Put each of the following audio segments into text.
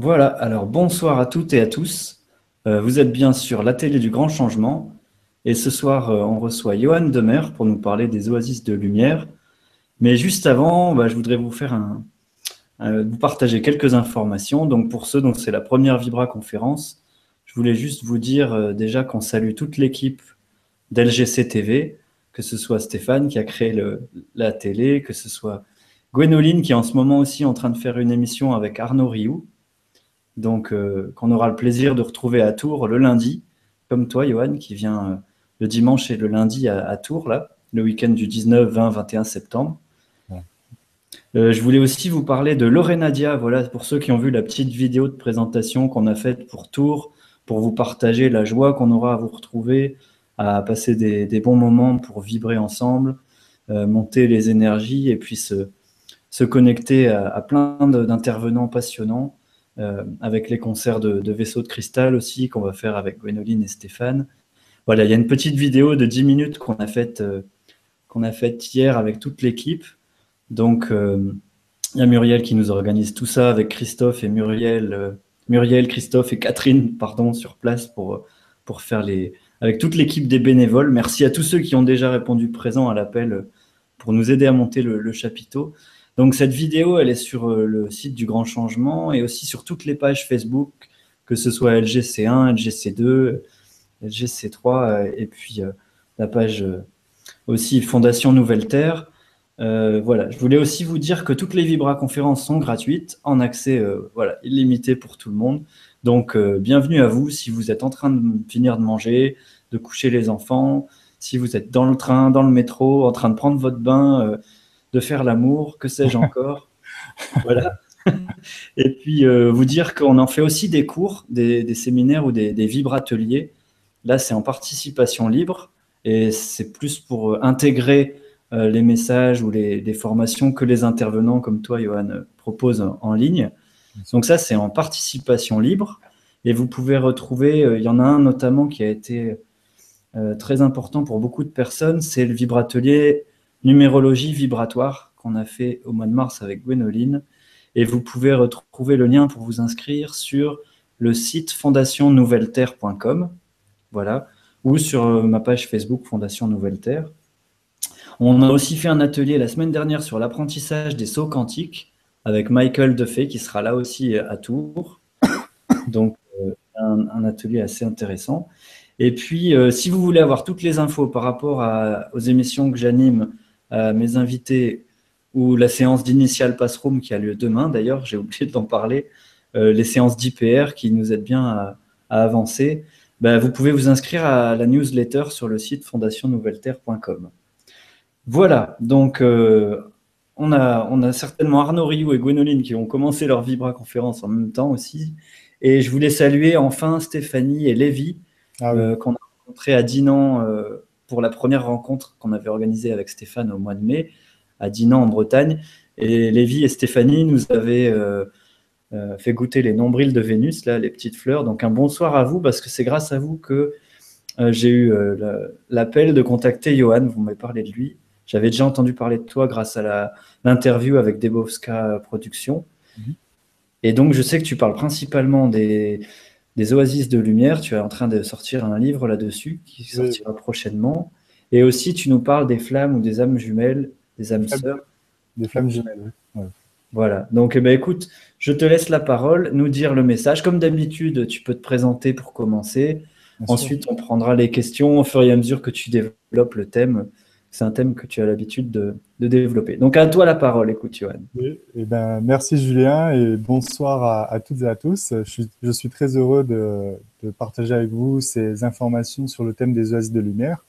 Voilà, alors bonsoir à toutes et à tous. Euh, vous êtes bien sur la télé du grand changement. Et ce soir, euh, on reçoit Johan Demer pour nous parler des oasis de lumière. Mais juste avant, bah, je voudrais vous faire un, vous partager quelques informations. Donc pour ceux dont c'est la première Vibra conférence, je voulais juste vous dire euh, déjà qu'on salue toute l'équipe d'LGC TV, que ce soit Stéphane qui a créé la télé, que ce soit Gwénoline qui est en ce moment aussi en train de faire une émission avec Arnaud Rioux, donc euh, qu'on aura le plaisir de retrouver à Tours le lundi, comme toi, Johan, qui vient euh, le dimanche et le lundi à, Tours, là, le week-end du 19, 20, 21 septembre. Euh, je voulais aussi vous parler de Lorenadia, voilà, pour ceux qui ont vu la petite vidéo de présentation qu'on a faite pour Tours, pour vous partager la joie qu'on aura à vous retrouver, à passer des, bons moments pour vibrer ensemble, monter les énergies et puis se, se connecter à, à plein d'intervenants passionnants avec les concerts de, Vaisseaux de Cristal aussi, qu'on va faire avec Gwénoline et Stéphane. Voilà, il y a une petite vidéo de 10 minutes qu'on a faite euh, qu'on a faite hier avec toute l'équipe. Donc, euh, il y a Muriel qui nous organise tout ça avec Christophe et Muriel, Muriel, Christophe et Catherine, pardon, sur place pour, pour faire les, avec toute l'équipe des bénévoles. Merci à tous ceux qui ont déjà répondu présent à l'appel pour nous aider à monter le chapiteau. Donc cette vidéo, elle est sur euh, le site du Grand Changement et aussi sur toutes les pages Facebook, que ce soit LGC1, LGC2, LGC3 et puis euh, la page euh, aussi Fondation Nouvelle Terre. voilà, je voulais aussi vous dire que toutes les Vibra conférences sont gratuites, en accès voilà, illimité pour tout le monde. Donc bienvenue à vous si vous êtes en train de finir de manger, de coucher les enfants, si vous êtes dans le train, dans le métro, en train de prendre votre bain de faire l'amour, que sais-je encore. voilà. Et puis euh, vous dire qu'on en fait aussi des cours, des, séminaires ou des, vibrateliers. Là, c'est en participation libre et c'est plus pour euh, intégrer euh, les messages ou les, formations que les intervenants comme toi, Johan, proposent en, ligne. Donc ça, c'est en participation libre. Et vous pouvez retrouver, il y en a un notamment qui a été très important pour beaucoup de personnes, c'est le vibratelier numérologie vibratoire qu'on a fait au mois de mars avec Gwénoline. Et vous pouvez retrouver le lien pour vous inscrire sur le site fondationnouvelleterre.com, voilà, ou sur euh, ma page Facebook Fondation Nouvelle Terre. On a aussi fait un atelier la semaine dernière sur l'apprentissage des sauts quantiques avec Michael Defay qui sera là aussi à Tours. Donc, euh, un, atelier assez intéressant. Et puis, euh, si vous voulez avoir toutes les infos par rapport aux émissions que j'anime mes invités ou la séance d'initial passroom qui a lieu demain, d'ailleurs, j'ai oublié d'en parler, euh, les séances d'IPR qui nous aident bien à, avancer, ben, vous pouvez vous inscrire à la newsletter sur le site fondationnouvelleterre.com. Voilà, donc euh, on, a, on a certainement Arnaud Rioux et Gwénoline qui ont commencé leur Vibra conférence en même temps aussi. Et je voulais saluer enfin Stéphanie et Lévi, ah euh, qu'on a rencontrés à Dinan pour la première rencontre qu'on avait organisée avec Stéphane au mois de mai à Dinan en Bretagne. Et Lévi et Stéphanie nous avaient euh, euh, fait goûter les nombrils de Vénus, là, les petites fleurs. Donc un bonsoir à vous parce que c'est grâce à vous que euh, j'ai eu l'appel de contacter Johan. Vous m'avez parlé de lui. J'avais déjà entendu parler de toi grâce à l'interview avec Debowska Productions. Mhm. Et donc, je sais que tu parles principalement des, des oasis de lumière. Tu es en train de sortir un livre là-dessus qui sortira prochainement. Et aussi, tu nous parles des flammes ou des âmes jumelles, des âmes sœurs. Des flammes jumelles, oui. Voilà. Donc, eh ben, écoute, je te laisse la parole, nous dire le message. Comme d'habitude, tu peux te présenter pour commencer. Ensuite, on prendra les questions au fur et à mesure que tu développes le thème c'est un thème que tu as l'habitude de, développer. Donc à toi la parole, écoute Johan. Eh ben, merci Julien et bonsoir à, toutes et à tous. Je suis, très heureux de, partager avec vous ces informations sur le thème des oasis de lumière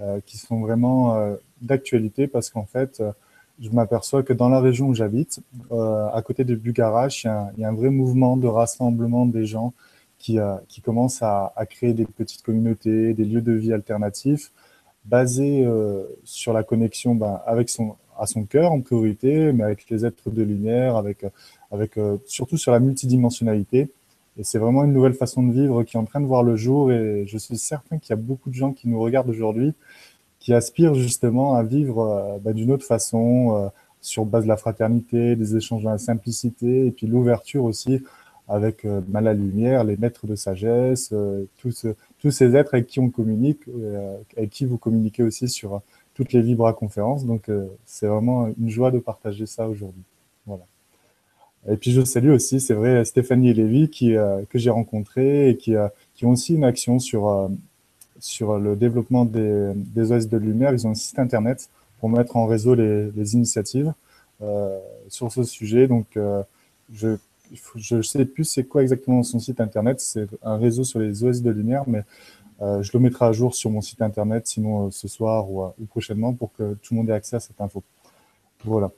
euh, qui sont vraiment euh, d'actualité parce qu'en fait, euh, je m'aperçois que dans la région où j'habite, à côté de Bugarache, il, y, a un vrai mouvement de rassemblement des gens qui, qui commencent à, créer des petites communautés, des lieux de vie alternatifs basé euh, sur la connexion ben, avec son, à son cœur en priorité, mais avec les êtres de lumière, avec, avec euh, surtout sur la multidimensionnalité. Et c'est vraiment une nouvelle façon de vivre qui est en train de voir le jour. Et je suis certain qu'il y a beaucoup de gens qui nous regardent aujourd'hui qui aspirent justement à vivre euh, ben, d'une autre façon, sur base de la fraternité, des échanges dans la simplicité, et puis l'ouverture aussi avec bah, la lumière, les maîtres de sagesse, tous, tous ces êtres avec qui on communique, avec qui vous communiquez aussi sur toutes les Vibra conférences. Donc, c'est vraiment une joie de partager ça aujourd'hui. Voilà. Et puis je salue aussi, c'est vrai, Stéphanie et Lévy qui, que j'ai rencontré et qui, qui ont aussi une action sur, sur le développement des, des OS de lumière. Ils ont un site internet pour mettre en réseau les, les initiatives euh, sur ce sujet. Donc, euh, je ne sais plus c'est quoi exactement son site internet. C'est un réseau sur les OS de lumière, mais euh, je le mettrai à jour sur mon site internet, sinon ce soir ou, ou, prochainement, pour que tout le monde ait accès à cette info. Voilà.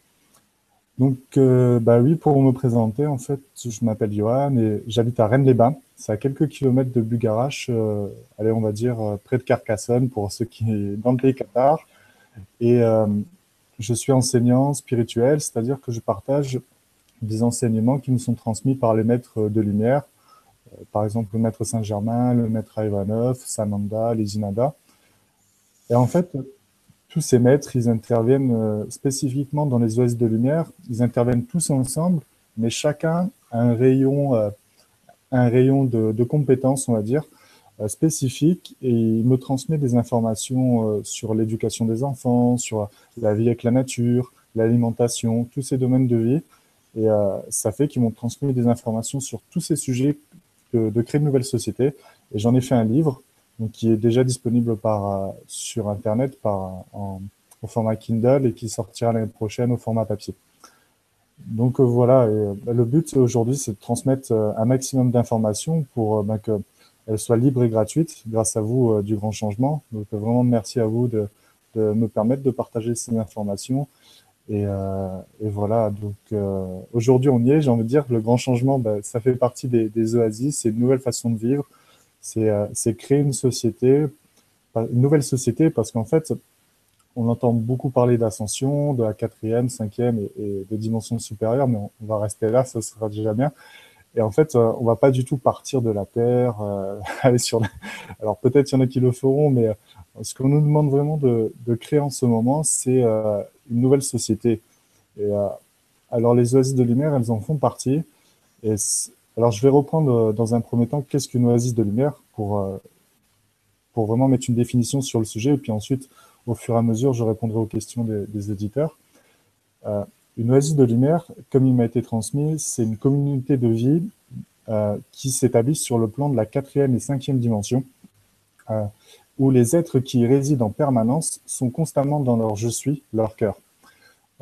Donc, euh, bah oui, pour me présenter, en fait, je m'appelle Johan et j'habite à Rennes-les-Bains. C'est à quelques kilomètres de Bugarache, euh, allez, on va dire euh, près de Carcassonne pour ceux qui dans le pays Qatar. Et euh, je suis enseignant spirituel, c'est-à-dire que je partage des enseignements qui nous sont transmis par les maîtres de lumière, euh, par exemple le maître Saint-Germain, le maître Ivanov, Sananda, les Inada. Et en fait, tous ces maîtres, ils interviennent euh, spécifiquement dans les OS de lumière. Ils interviennent tous ensemble, mais chacun a un rayon, euh, un rayon de, de compétences, on va dire, spécifique. Et il me transmet des informations sur l'éducation des enfants, sur la vie avec la nature, l'alimentation, tous ces domaines de vie. Et ça fait qu'ils m'ont transmis des informations sur tous ces sujets de, de créer une nouvelle société. Et j'en ai fait un livre donc qui est déjà disponible euh, sur Internet par, en, au format Kindle et qui sortira l'année prochaine au format papier. Donc euh, voilà, euh, le but aujourd'hui, c'est de transmettre un maximum d'informations pour ben, qu'elles soient libres et gratuites grâce à vous du grand changement. Donc vraiment merci à vous de, de me permettre de partager ces informations. Et, et voilà, donc aujourd'hui on y est, j'ai envie de dire, le grand changement, ben, ça fait partie des, oasis, c'est une nouvelle façon de vivre, euh, c'est créer une société, une nouvelle société, parce qu'en fait, on entend beaucoup parler d'ascension, de la quatrième, cinquième et, de dimensions supérieures, mais on, va rester là, ça sera déjà bien. Et en fait, euh, on va pas du tout partir de la Terre, euh, aller sur. Alors peut-être il y en a qui le feront, mais ce qu'on nous demande vraiment de, créer en ce moment, c'est une nouvelle société. Et alors les oasis de lumière, elles en font partie. Alors, je vais reprendre euh, dans un premier temps qu'est-ce qu'une oasis de lumière pour, euh, pour vraiment mettre une définition sur le sujet. Et puis ensuite, au fur et à mesure, je répondrai aux questions des, éditeurs. Euh, une oasis de lumière, comme il m'a été transmis, c'est une communauté de vie qui s'établit sur le plan de la quatrième et cinquième dimension, où les êtres qui y résident en permanence sont constamment dans leur je suis, leur cœur.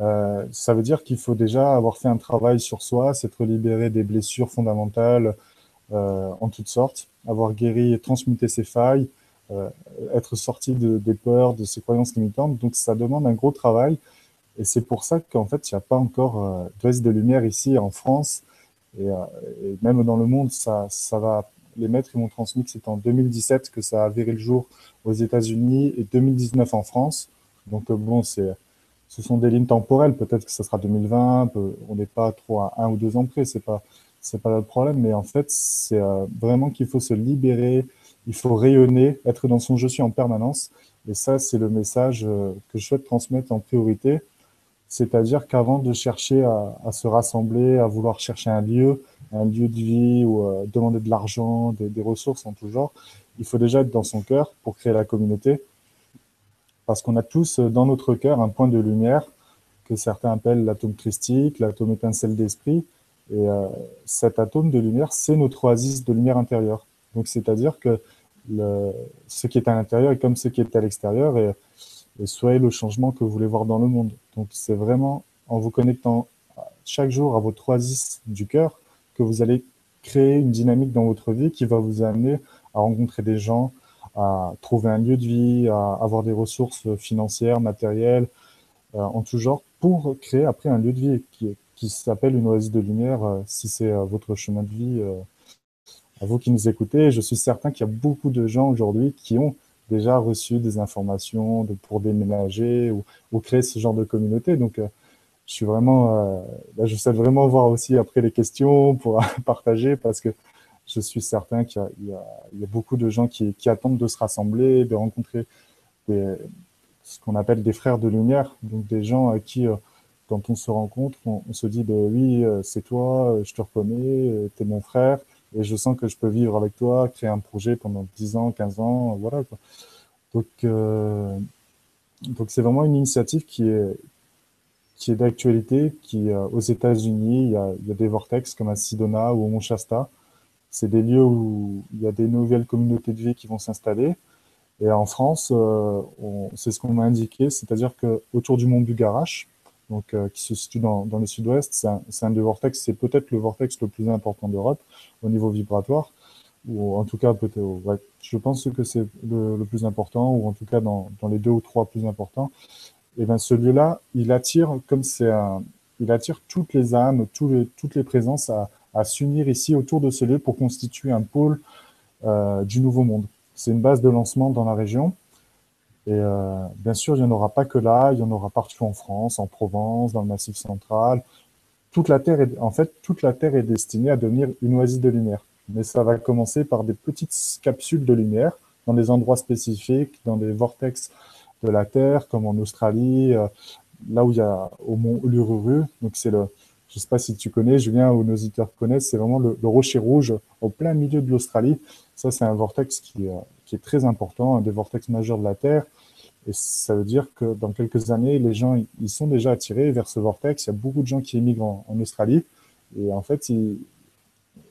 Euh, ça veut dire qu'il faut déjà avoir fait un travail sur soi, s'être libéré des blessures fondamentales euh, en toutes sortes, avoir guéri et transmuté ses failles, euh, être sorti de, des peurs, de ses croyances limitantes. Donc ça demande un gros travail. Et c'est pour ça qu'en fait, il n'y a pas encore de de lumière ici en France. Et, et, même dans le monde, ça, ça va. Les maîtres ils m'ont transmis que c'est en 2017 que ça a viré le jour aux États-Unis et 2019 en France. Donc bon, c'est ce sont des lignes temporelles. Peut-être que ce sera 2020, on n'est pas trop à un ou deux ans près, c'est pas c'est pas le problème, mais en fait, c'est euh, vraiment qu'il faut se libérer, il faut rayonner, être dans son je suis en permanence. Et ça, c'est le message euh, que je souhaite transmettre en priorité. C'est-à-dire qu'avant de chercher à, se rassembler, à vouloir chercher un lieu, un lieu de vie ou euh, demander de l'argent, des, ressources en tout genre, il faut déjà être dans son cœur pour créer la communauté parce qu'on a tous euh, dans notre cœur un point de lumière que certains appellent l'atome christique, l'atome étincelle d'esprit. Et euh, cet atome de lumière, c'est notre oasis de lumière intérieure. Donc, c'est-à-dire que ce qui est à l'intérieur est comme ce qui est à l'extérieur et soyez le changement que vous voulez voir dans le monde. Donc, c'est vraiment en vous connectant chaque jour à votre oasis du cœur que vous allez créer une dynamique dans votre vie qui va vous amener à rencontrer des gens, à trouver un lieu de vie, à avoir des ressources financières, matérielles, euh, en tout genre, pour créer après un lieu de vie qui, qui s'appelle une oasis de lumière, euh, si c'est euh, votre chemin de vie. à vous qui nous écoutez, je suis certain qu'il y a beaucoup de gens aujourd'hui qui ont déjà reçu des informations pour déménager ou, créer ce genre de communauté. Donc, je suis vraiment, là, je souhaite vraiment voir aussi après les questions pour partager parce que je suis certain qu'il y, a beaucoup de gens qui, attendent de se rassembler, de rencontrer ce qu'on appelle des frères de lumière, donc des gens à qui euh, quand on se rencontre, on, se dit, ben oui, c'est toi, je te reconnais, tu es mon frère, et je sens que je peux vivre avec toi, créer un projet pendant 10 ans, 15 ans, voilà. Donc, donc c'est vraiment une initiative qui est, qui est d'actualité, qui euh, aux États-Unis, il y a, des vortex comme à Sidona ou au Mont Shasta. C'est des lieux où il y a des nouvelles communautés de vie qui vont s'installer. Et en France, euh, c'est ce qu'on m'a indiqué, c'est-à-dire que autour du mont Bugarache, donc euh, qui se situe dans, dans le sud-ouest, c'est un, un, des vortex, c'est peut-être le vortex le plus important d'Europe au niveau vibratoire, ou en tout cas peut-être, ouais, je pense que c'est le, le, plus important, ou en tout cas dans, dans les deux ou trois plus importants et ben ce lieu-là, il attire, comme c'est un, il attire toutes les âmes, tous les, toutes les présences à, à s'unir ici autour de ce lieu pour constituer un pôle euh, du Nouveau Monde. C'est une base de lancement dans la région. Et euh, bien sûr, il n'y en aura pas que là, il y en aura partout en France, en Provence, dans le Massif central. Toute la Terre est, en fait, toute la Terre est destinée à devenir une oasis de lumière. Mais ça va commencer par des petites capsules de lumière dans des endroits spécifiques, dans des vortex de la Terre, comme en Australie, euh, là où il y a au mont Uluru. Donc c'est le, je sais pas si tu connais, Julien, ou nos auditeurs connaissent, c'est vraiment le, rocher rouge au plein milieu de l'Australie. Ça, c'est un vortex qui, euh, qui est très important, un des vortex majeurs de la Terre. Et ça veut dire que dans quelques années, les gens, ils sont déjà attirés vers ce vortex. Il y a beaucoup de gens qui émigrent en, Australie. Et en fait,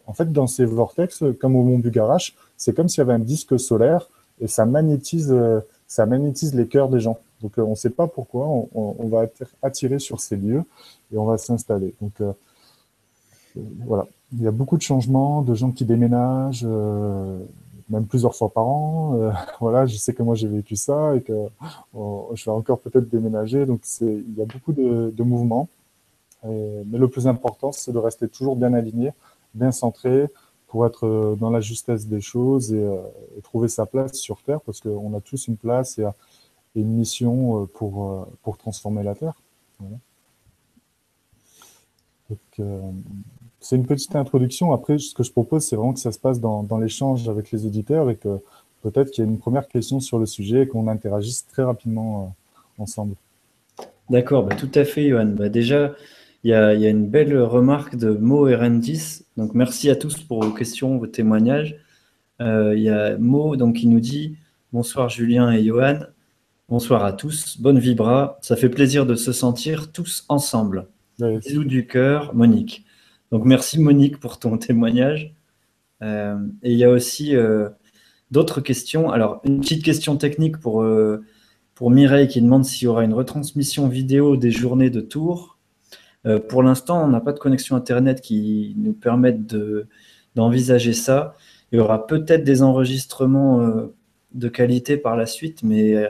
en fait, dans ces vortex, comme au mont Bugarache, c'est comme s'il y avait un disque solaire et ça magnétise euh, ça magnétise les cœurs des gens. Donc euh, on ne sait pas pourquoi, on, va être attiré sur ces lieux et on va s'installer. Donc euh, voilà, il y a beaucoup de changements, de gens qui déménagent, même plusieurs fois par an. voilà, je sais que moi j'ai vécu ça et que je vais encore peut-être déménager. Donc il y a beaucoup de, mouvements. mais le plus important, c'est de rester toujours bien aligné, bien centré, pour être euh, dans la justesse des choses euh, et, trouver sa place sur Terre, parce qu'on a tous une place et, une mission euh, pour, pour transformer la Terre. C'est une petite introduction. Après, ce que je propose, c'est vraiment que ça se passe dans, dans l'échange avec les éditeurs et que peut-être qu'il y a une première question sur le sujet et qu'on interagisse très rapidement ensemble. D'accord, bah, tout à fait, Johan. Bah, déjà, il y, a, une belle remarque de Mo Erendis. Donc, merci à tous pour vos questions, vos témoignages. Euh, il y a Mo donc, qui nous dit Bonsoir Julien et Johan. Bonsoir à tous. Bonne vibra. Ça fait plaisir de se sentir tous ensemble. Bisous du cœur, Monique. Donc, merci Monique pour ton témoignage. Euh, et il y a aussi euh, d'autres questions. Alors, une petite question technique pour, pour Mireille qui demande s'il y aura une retransmission vidéo des journées de Tours. Euh, pour l'instant, on n'a pas de connexion Internet qui nous permette d'envisager ça. Il y aura peut-être des enregistrements euh, de qualité par la suite, mais euh,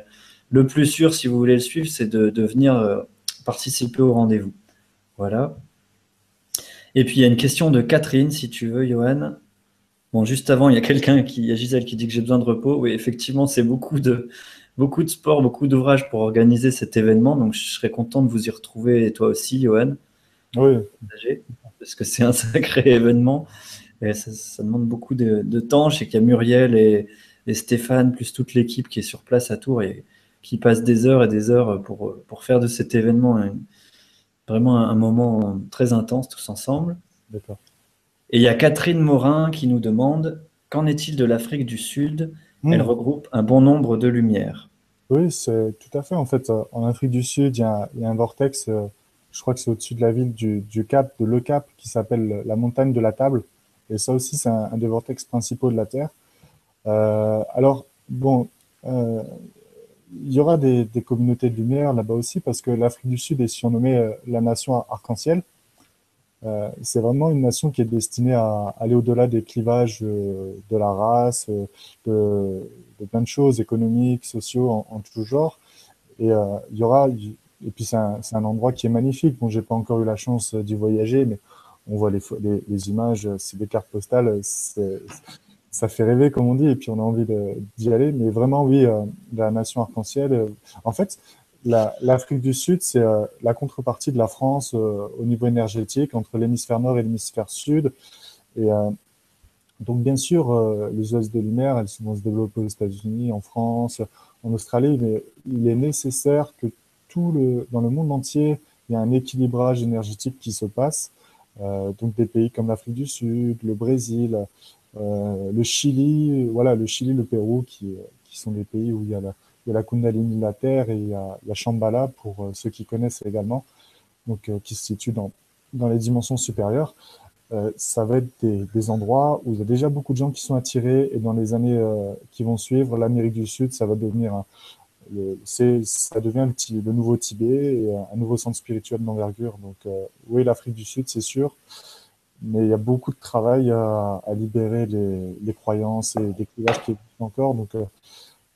le plus sûr, si vous voulez le suivre, c'est de, venir participer au rendez-vous. Voilà. Et puis, il y a une question de Catherine, si tu veux, Johan. Bon, juste avant, il y a quelqu'un qui, il y a Gisèle qui dit que j'ai besoin de repos. Oui, effectivement, c'est beaucoup de, beaucoup de sport, beaucoup d'ouvrages pour organiser cet événement. Donc, je serais content de vous y retrouver, et toi aussi, Johan. Oui. Parce que c'est un sacré événement. Et ça, demande beaucoup de, temps. Je sais qu'il y a Muriel et, Stéphane, plus toute l'équipe qui est sur place à Tours et qui passe des heures et des heures pour, pour faire de cet événement vraiment un, moment très intense tous ensemble. D'accord. Et il y a Catherine Morin qui nous demande Qu'en est-il de l'Afrique du Sud? Elle hmm. regroupe un bon nombre de lumières. Oui, c'est tout à fait. En fait, en Afrique du Sud, il y a, un vortex euh, je crois que c'est au-dessus de la ville du, Cap, de Le Cap, qui s'appelle la montagne de la Table. Et ça aussi, c'est un, des vortex principaux de la Terre. Euh, alors, bon, euh, il y aura des, communautés de lumière là-bas aussi, parce que l'Afrique du Sud est surnommée euh, la nation arc-en-ciel. c'est vraiment une nation qui est destinée à aller au-delà des clivages de la race, de, plein de choses économiques, sociaux, en, tout genre. Et il y aura et puis c'est un, un, endroit qui est magnifique. Bon, j'ai pas encore eu la chance d'y voyager, mais on voit les, les, les images, c'est des cartes postales, ça fait rêver comme on dit, et puis on a envie d'y aller. Mais vraiment, oui, euh, la nation arc-en-ciel. Euh, en fait, l'Afrique du Sud, c'est euh, la contrepartie de la France au niveau énergétique entre l'hémisphère nord et l'hémisphère sud. Et donc, bien sûr, les oasis de lumière, elles vont se développer aux États-Unis, en France, en Australie, mais il est nécessaire que tout le, dans le monde entier, il y a un équilibrage énergétique qui se passe. donc des pays comme l'Afrique du Sud, le Brésil, le Chili, voilà, le Chili, le Pérou, qui, qui sont des pays où il y a la, il y a la Kundalini, la Terre, et il y a, la Shambhala, pour ceux qui connaissent également, donc qui se situe dans, dans les dimensions supérieures. Euh, ça va être des, endroits où il y a déjà beaucoup de gens qui sont attirés et dans les années euh, qui vont suivre, l'Amérique du Sud, ça va devenir le, ça devient le, nouveau Tibet et un nouveau centre spirituel d'envergure. Donc euh, oui, l'Afrique du Sud, c'est sûr, mais il y a beaucoup de travail à, libérer les, croyances et les clivages qui existent encore. Donc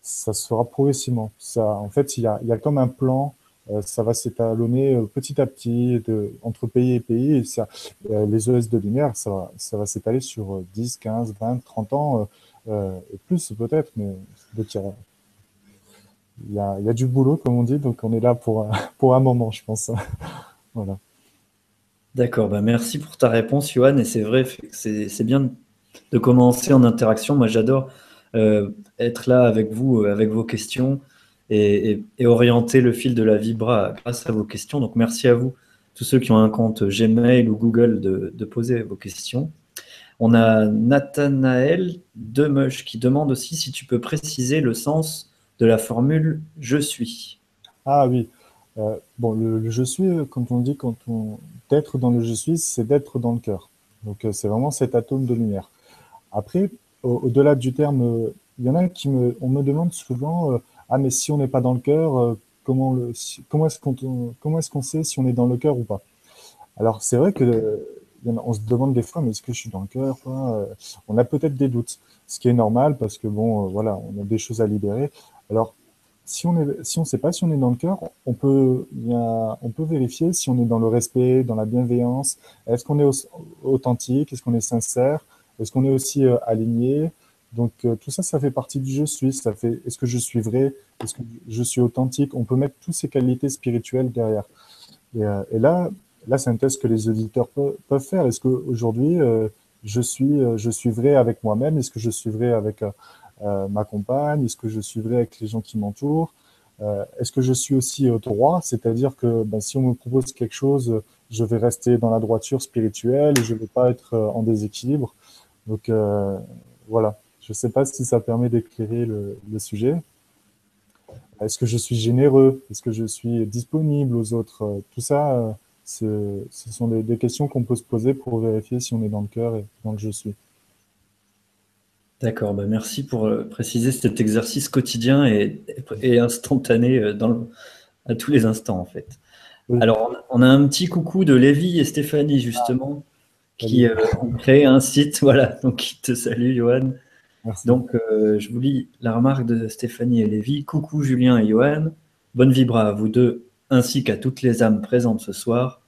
ça se fera progressivement. Ça, en fait, il y a, comme un plan euh, ça va s'étalonner euh, petit à petit entre pays et pays. Euh, les ES de lumière, ça va, s'étaler sur 10, 15, 20, 30 ans, et plus peut-être, mais il y, a, il y a du boulot, comme on dit, donc on est là pour, pour un moment, je pense. voilà. D'accord, bah merci pour ta réponse, Johan. Et c'est vrai, c'est bien de commencer en interaction. Moi, j'adore être là avec vous, avec vos questions et, orienter le fil de la Vibra grâce à vos questions. Donc merci à vous, tous ceux qui ont un compte Gmail ou Google, de, poser vos questions. On a Nathanaël Demush qui demande aussi si tu peux préciser le sens de la formule je suis. Ah oui. Euh, bon, le, je suis, quand on dit quand on d'être dans le je suis, c'est d'être dans le cœur. Donc euh, c'est vraiment cet atome de lumière. Après, au-delà du terme, euh, il y en a qui me, on me demande souvent ah, mais si on n'est pas dans le cœur, euh, comment, le, comment est-ce qu'on comment est-ce qu'on sait si on est dans le cœur ou pas? Alors, c'est vrai que on se demande des fois, mais est-ce que je suis dans le cœur euh, On a peut-être des doutes, ce qui est normal parce que bon, euh, voilà, on a des choses à libérer. Alors, si on est, si on sait pas si on est dans le cœur, on peut, y on peut vérifier si on est dans le respect, dans la bienveillance. Est-ce qu'on est authentique? Est-ce qu'on est sincère? Est-ce qu'on est aussi aligné? Donc euh, tout ça, ça fait partie du je suis. Ça fait est-ce que je suis vrai? Est-ce que je suis authentique? On peut mettre toutes ces qualités spirituelles derrière. Et, euh, là, là, c'est un test que les auditeurs peuvent, faire. Est-ce qu'aujourd'hui, euh, je suis, je suis vrai avec moi-même? Est-ce que je suis vrai avec ma compagne Est-ce que je suis vrai avec les gens qui m'entourent Est-ce que je suis aussi droit C'est-à-dire que ben, si on me propose quelque chose, je vais rester dans la droiture spirituelle et je ne vais pas être en déséquilibre. Donc voilà. Je ne sais pas si ça permet d'éclairer le, sujet. Est-ce que je suis généreux? Est-ce que je suis disponible aux autres? Tout ça, ce sont des, questions qu'on peut se poser pour vérifier si on est dans le cœur et dans le je suis. D'accord, bah merci pour euh, préciser cet exercice quotidien et, instantané euh, à tous les instants en fait. Alors on a un petit coucou de Lévi et Stéphanie justement qui euh, ont créé un site, voilà, donc qui te salue Johan. Donc, euh, je vous lis la remarque de Stéphanie et Lévi. Coucou Julien et Johan. Bonne vibra à vous deux, ainsi qu'à toutes les âmes présentes ce soir.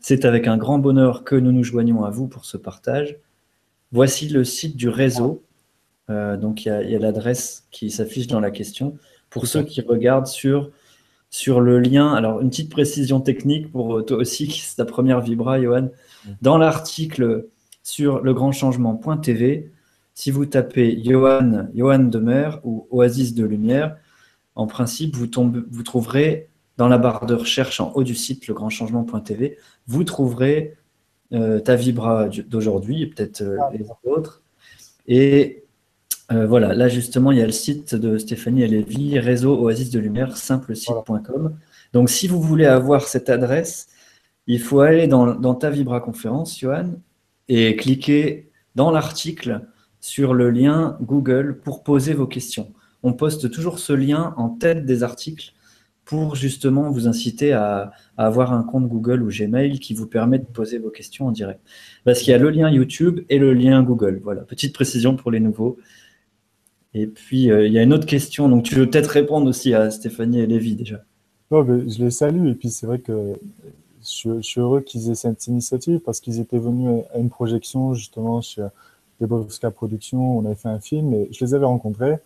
C'est avec un grand bonheur que nous nous joignons à vous pour ce partage. Voici le site du réseau. Euh, donc, il y a, l'adresse qui s'affiche dans la question. Pour ceux qui regardent sur, sur le lien, alors une petite précision technique pour toi aussi, qui c'est ta première vibra, Johan. Dans l'article sur legrandchangement.tv, si vous tapez Johan, Johan Demer ou Oasis de Lumière, en principe, vous, vous trouverez dans la barre de recherche en haut du site legrandchangement.tv, vous trouverez euh, ta vibra d'aujourd'hui et peut-être euh, ah, les autres. Et euh, voilà, là justement, il y a le site de Stéphanie Lévy, réseau Oasis de Lumière, simplesite.com. Donc si vous voulez avoir cette adresse, il faut aller dans, dans ta vibra conférence, Johan, et cliquer dans l'article sur le lien Google pour poser vos questions. On poste toujours ce lien en tête des articles pour justement vous inciter à, avoir un compte Google ou Gmail qui vous permet de poser vos questions en direct. Parce qu'il y a le lien YouTube et le lien Google. Voilà, petite précision pour les nouveaux. Et puis, euh, il y a une autre question. Donc, tu veux peut-être répondre aussi à Stéphanie et Lévi déjà. je les salue. Et puis, c'est vrai que je, suis heureux qu'ils aient cette initiative parce qu'ils étaient venus à une projection justement chez Debowska Productions, on avait fait un film et je les avais rencontrés,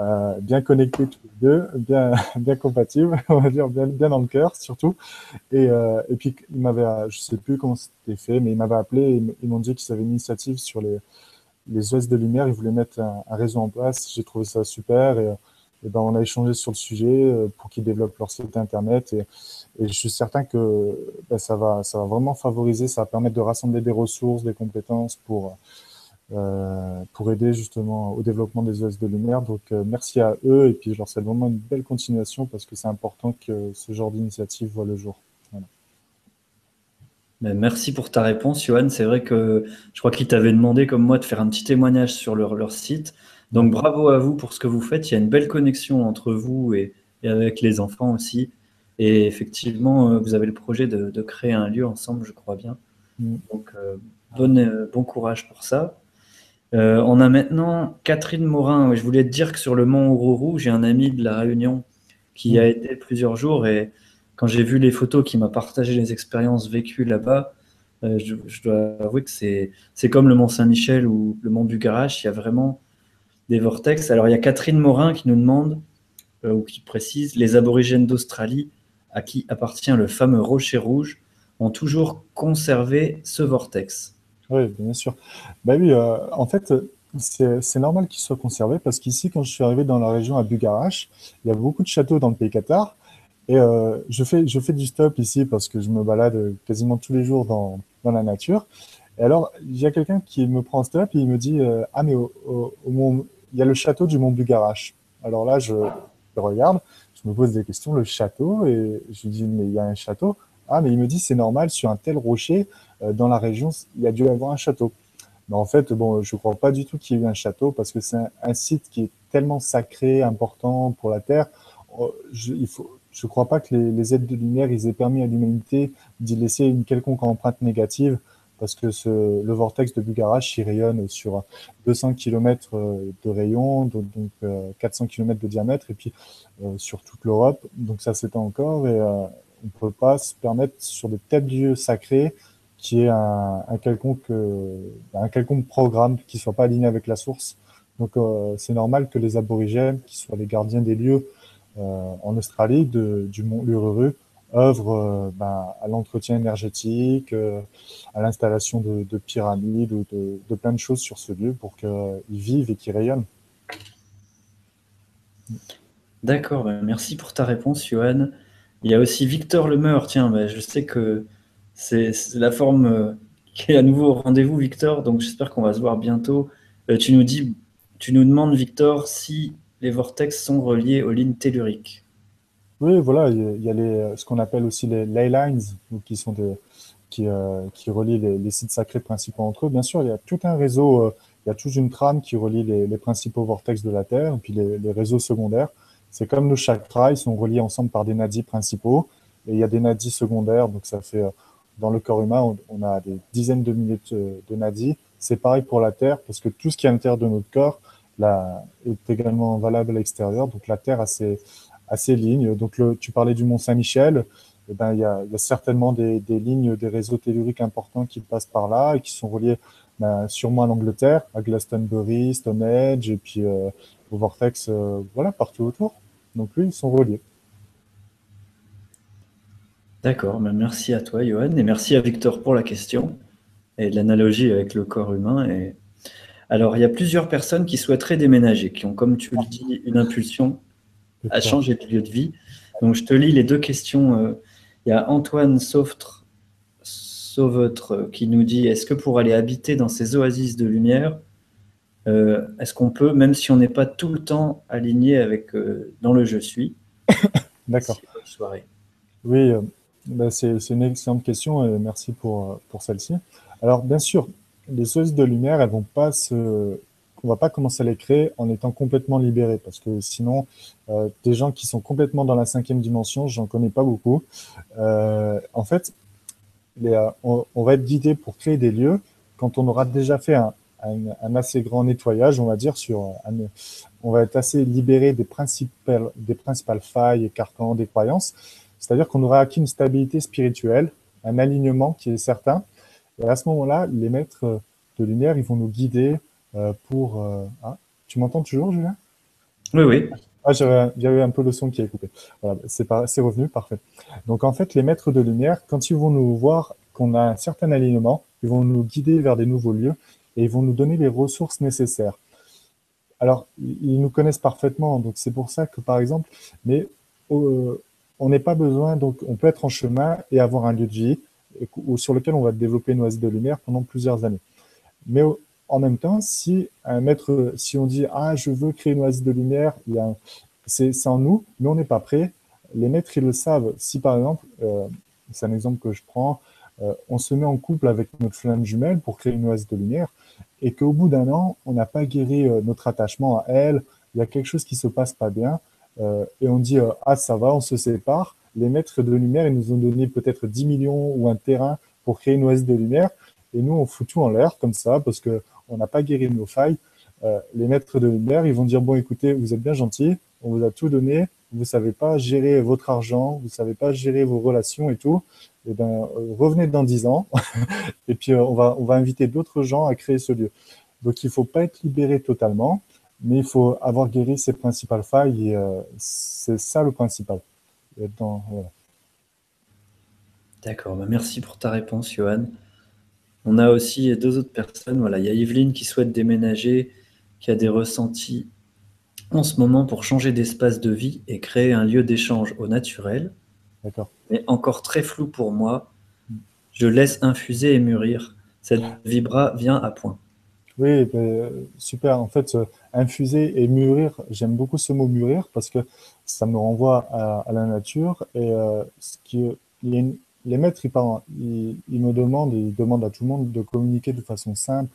euh, bien connectés tous les deux, bien, bien compatibles, on va dire, bien, bien dans le cœur surtout. Et, euh, et puis, ils m'avaient, je sais plus comment c'était fait, mais ils m'avaient appelé et ils m'ont dit qu'ils avaient une initiative sur les, les OS de lumière, ils voulaient mettre un, réseau en place. J'ai trouvé ça super et, ben, on a échangé sur le sujet pour qu'ils développent leur site internet. Et, je suis certain que ben, ça, va, ça va vraiment favoriser, ça va permettre de rassembler des ressources, des compétences pour, pour aider justement au développement des OS de lumière. Donc merci à eux et puis je leur souhaite vraiment une belle continuation parce que c'est important que ce genre d'initiative voit le jour. Merci pour ta réponse, Johan. C'est vrai que je crois qu'ils t'avaient demandé, comme moi, de faire un petit témoignage sur leur, site. Donc bravo à vous pour ce que vous faites. Il y a une belle connexion entre vous et, avec les enfants aussi. Et effectivement, euh, vous avez le projet de, créer un lieu ensemble, je crois bien. Mm. Donc euh, euh, bon, courage pour ça. on a maintenant Catherine Morin. Je voulais te dire que sur le mont Ourourou, j'ai un ami de la Réunion qui a mm. été plusieurs jours et quand j'ai vu les photos, qui m'a partagé les expériences vécues là-bas, euh, je, dois avouer que c'est comme le Mont Saint-Michel ou le Mont du Garage, il y a vraiment des vortex. Alors il y a Catherine Morin qui nous demande, euh, ou qui précise, les aborigènes d'Australie, à qui appartient le fameux rocher rouge, ont toujours conservé ce vortex. Oui, bien sûr. Bah oui, euh, en fait, c'est normal qu'il soit conservé parce qu'ici, quand je suis arrivé dans la région à Bugarache, il y a beaucoup de châteaux dans le pays Qatar. Et euh, je, fais, je fais du stop ici parce que je me balade quasiment tous les jours dans, dans la nature. Et alors, il y a quelqu'un qui me prend en stop et il me dit euh, Ah, mais au, il y a le château du Mont Bugarache. Alors là, je, regarde, je me pose des questions le château, et je lui dis Mais il y a un château Ah, mais il me dit C'est normal, sur un tel rocher, euh, dans la région, il y a dû avoir un château. Mais en fait, bon, je ne crois pas du tout qu'il y ait eu un château parce que c'est un, site qui est tellement sacré, important pour la Terre. Oh, il faut, je ne crois pas que les, aides de lumière ils aient permis à l'humanité d'y laisser une quelconque empreinte négative parce que ce, le vortex de Bugarache il rayonne sur 200 km euh, de rayon, donc, 400 euh, km de diamètre, et puis euh, sur toute l'Europe. Donc ça s'étend encore, et on ne peut pas se permettre sur de tels lieux sacrés qui est un, un, quelconque, un quelconque programme qui soit pas aligné avec la source. Donc c'est normal que les aborigènes, qui soient les gardiens des lieux, euh, en Australie du mont Ururu œuvre euh, ben, à l'entretien énergétique, euh, à l'installation de, de, pyramides ou de, de, plein de choses sur ce lieu pour qu'ils vivent et qu'ils rayonnent. D'accord, ben, merci pour ta réponse, Johan. Il y a aussi Victor Lemeur. Tiens, ben, je sais que c'est la forme qui est à nouveau au rendez-vous, Victor. Donc j'espère qu'on va se voir bientôt. tu nous dis, tu nous demandes, Victor, si les vortex sont reliés aux lignes telluriques. Oui, voilà, il y a les, ce qu'on appelle aussi les ley lines, qui sont des, qui, euh, qui relient les, sites sacrés principaux entre eux. Bien sûr, il y a tout un réseau, euh, il y a toute une trame qui relie les, principaux vortex de la Terre, et puis les, réseaux secondaires. C'est comme nos chakras, ils sont reliés ensemble par des nadis principaux, et il y a des nadis secondaires, donc ça fait, euh, dans le corps humain, on, a des dizaines de milliers de, de nadis. C'est pareil pour la Terre, parce que tout ce qui est à l'intérieur de notre corps, est également valable à l'extérieur. Donc la Terre a ses, lignes. Donc tu parlais du Mont Saint-Michel. Eh ben, il, y a, certainement des, des, lignes, des réseaux telluriques importants qui passent par là et qui sont reliés ben, sûrement à l'Angleterre, à Glastonbury, Stonehenge et puis euh, au Vortex, euh, voilà, partout autour. Donc oui, ils sont reliés. D'accord, ben merci à toi, Johan, et merci à Victor pour la question et l'analogie avec le corps humain. Et alors, il y a plusieurs personnes qui souhaiteraient déménager, qui ont, comme tu le dis, une impulsion à changer de lieu de vie. Donc, je te lis les deux questions. Euh, il y a Antoine Sauvetre, Sauvetre qui nous dit Est-ce que pour aller habiter dans ces oasis de lumière, euh, est-ce qu'on peut, même si on n'est pas tout le temps aligné avec euh, dans le je suis? D'accord. soirée. Oui, bah, c'est une excellente question et merci pour, pour celle-ci. Alors, bien sûr, les sources de lumière, elles vont pas se, on va pas commencer à les créer en étant complètement libérés, parce que sinon, euh, des gens qui sont complètement dans la cinquième dimension, j'en connais pas beaucoup. Euh, en fait, euh, on, va être guidé pour créer des lieux quand on aura déjà fait un, assez grand nettoyage, on va dire, sur on va être assez libéré des principales, des principales failles et carcans des croyances. C'est-à-dire qu'on aura acquis une stabilité spirituelle, un alignement qui est certain, et à ce moment-là, les maîtres de lumière, ils vont nous guider euh, pour... Euh, ah, tu m'entends toujours, Julien? Oui, oui. Ah, j'avais un peu le son qui est coupé. Voilà, c'est revenu, parfait. Donc en fait, les maîtres de lumière, quand ils vont nous voir qu'on a un certain alignement, ils vont nous guider vers des nouveaux lieux et ils vont nous donner les ressources nécessaires. Alors, ils nous connaissent parfaitement, donc c'est pour ça que, par exemple, mais on n'est pas besoin, donc on peut être en chemin et avoir un lieu de vie ou sur lequel on va développer une oasis de lumière pendant plusieurs années. Mais en même temps, si un maître, si on dit ah je veux créer une oasis de lumière, c'est en nous, mais on n'est pas prêt. Les maîtres ils le savent. Si par exemple, euh, c'est un exemple que je prends, euh, on se met en couple avec notre flamme jumelle pour créer une oasis de lumière, et qu'au bout d'un an, on n'a pas guéri euh, notre attachement à elle, il y a quelque chose qui se passe pas bien, et on dit ah ça va, on se sépare. Les maîtres de lumière, ils nous ont donné peut-être 10 millions ou un terrain pour créer une oasis de lumière, et nous on fout tout en l'air comme ça parce que on n'a pas guéri nos failles. les maîtres de lumière, ils vont dire bon écoutez, vous êtes bien gentils, on vous a tout donné, vous savez pas gérer votre argent, vous savez pas gérer vos relations et tout, eh ben, euh, revenez dans 10 ans et puis euh, on, va, on va inviter d'autres gens à créer ce lieu. Donc il faut pas être libéré totalement, mais il faut avoir guéri ses principales failles et euh, c'est ça le principal. D'accord, bah, merci pour ta réponse, Johan. On a aussi deux autres personnes. Voilà, il y a Yveline qui souhaite déménager, qui a des ressentis en ce moment pour changer d'espace de vie et créer un lieu d'échange au naturel. D'accord. Mais encore très flou pour moi. Je laisse infuser et mûrir. Cette vibra vient à point. Oui, ben, super. En fait, infuser et mûrir, j'aime beaucoup ce mot mûrir parce que ça me renvoie à, la nature. Et euh, ce qui, les maîtres, ils, me demandent, ils demandent à tout le monde de communiquer de façon simple.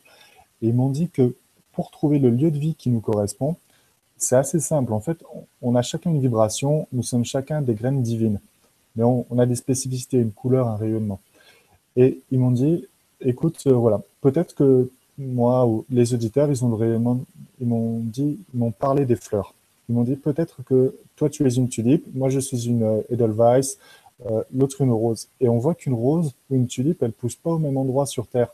Et ils m'ont dit que pour trouver le lieu de vie qui nous correspond, c'est assez simple. En fait, on a chacun une vibration, nous sommes chacun des graines divines. Mais on, a des spécificités, une couleur, un rayonnement. Et ils m'ont dit, écoute, euh, voilà, peut-être que moi ou les auditeurs, ils ont ils m'ont dit, m'ont parlé des fleurs. Ils m'ont dit, peut-être que toi, tu es une tulipe, moi, je suis une euh, Edelweiss, euh, l'autre une rose. Et on voit qu'une rose ou une tulipe, elle pousse pas au même endroit sur Terre.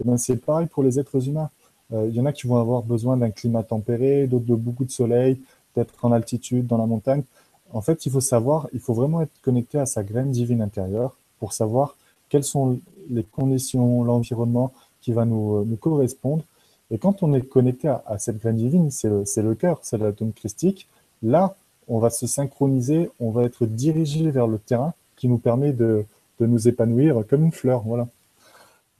Et ben, c'est pareil pour les êtres humains. Euh, il y en a qui vont avoir besoin d'un climat tempéré, d'autres de beaucoup de soleil, d'être en altitude, dans la montagne. En fait, il faut savoir, il faut vraiment être connecté à sa graine divine intérieure pour savoir quelles sont les conditions, l'environnement qui va nous, euh, nous, correspondre. Et quand on est connecté à, cette graine divine, c'est le, le cœur, c'est l'atome christique, là, on va se synchroniser, on va être dirigé vers le terrain qui nous permet de, de nous épanouir comme une fleur. Voilà.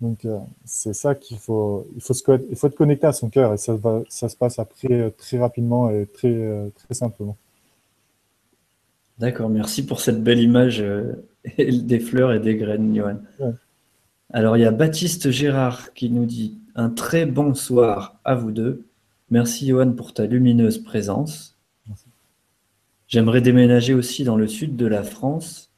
Donc, euh, c'est ça qu'il faut, il faut, se, il faut être connecté à son cœur et ça, va, ça se passe après euh, très rapidement et très, très simplement. D'accord, merci pour cette belle image des fleurs et des graines, Johan. Alors, il y a Baptiste Gérard qui nous dit un très bon soir à vous deux. Merci, Johan, pour ta lumineuse présence. J'aimerais déménager aussi dans le sud de la France,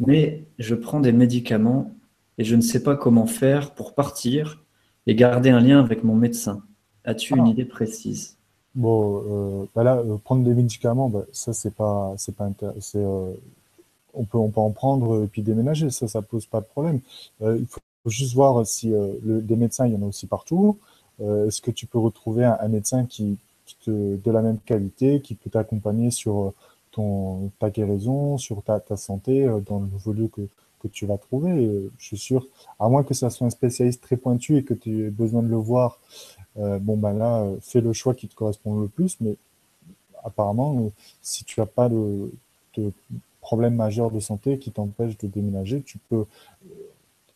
mais je prends des médicaments et je ne sais pas comment faire pour partir et garder un lien avec mon médecin. As-tu une ah. idée précise? Bon, euh, bah là, euh, prendre des médicaments, bah, ça c'est pas, c'est pas, euh, on peut, on peut en prendre et puis déménager, ça, ça pose pas de problème. il faut juste voir si le, des médecins, il y en a aussi partout. Est-ce que tu peux retrouver un, médecin qui, te, de la même qualité, qui peut t'accompagner sur ton, ta guérison, sur ta, ta santé dans le nouveau lieu que, que tu vas trouver? Je suis sûr, à moins que ça soit un spécialiste très pointu et que tu aies besoin de le voir, euh, bon ben là, euh, fais le choix qui te correspond le plus. Mais apparemment, euh, si tu n'as pas de, problème majeur de santé qui t'empêche de déménager, tu peux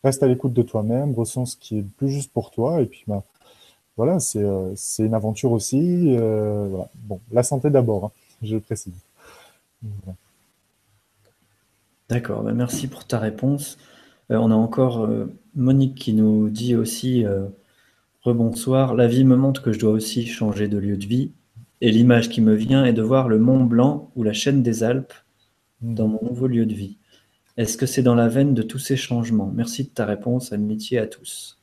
rester à l'écoute de toi-même, ressens ce qui est le plus juste pour toi, et puis ben, voilà, c'est une aventure aussi. Bon, la santé d'abord, hein, je précise. D'accord, bah, merci pour ta réponse. Euh, on a encore euh, Monique qui nous dit aussi euh, Rebonsoir, la vie me montre que je dois aussi changer de lieu de vie. Et l'image qui me vient est de voir le Mont Blanc ou la chaîne des Alpes dans mon nouveau lieu de vie. Est-ce que c'est dans la veine de tous ces changements? Merci de ta réponse, amitié à tous.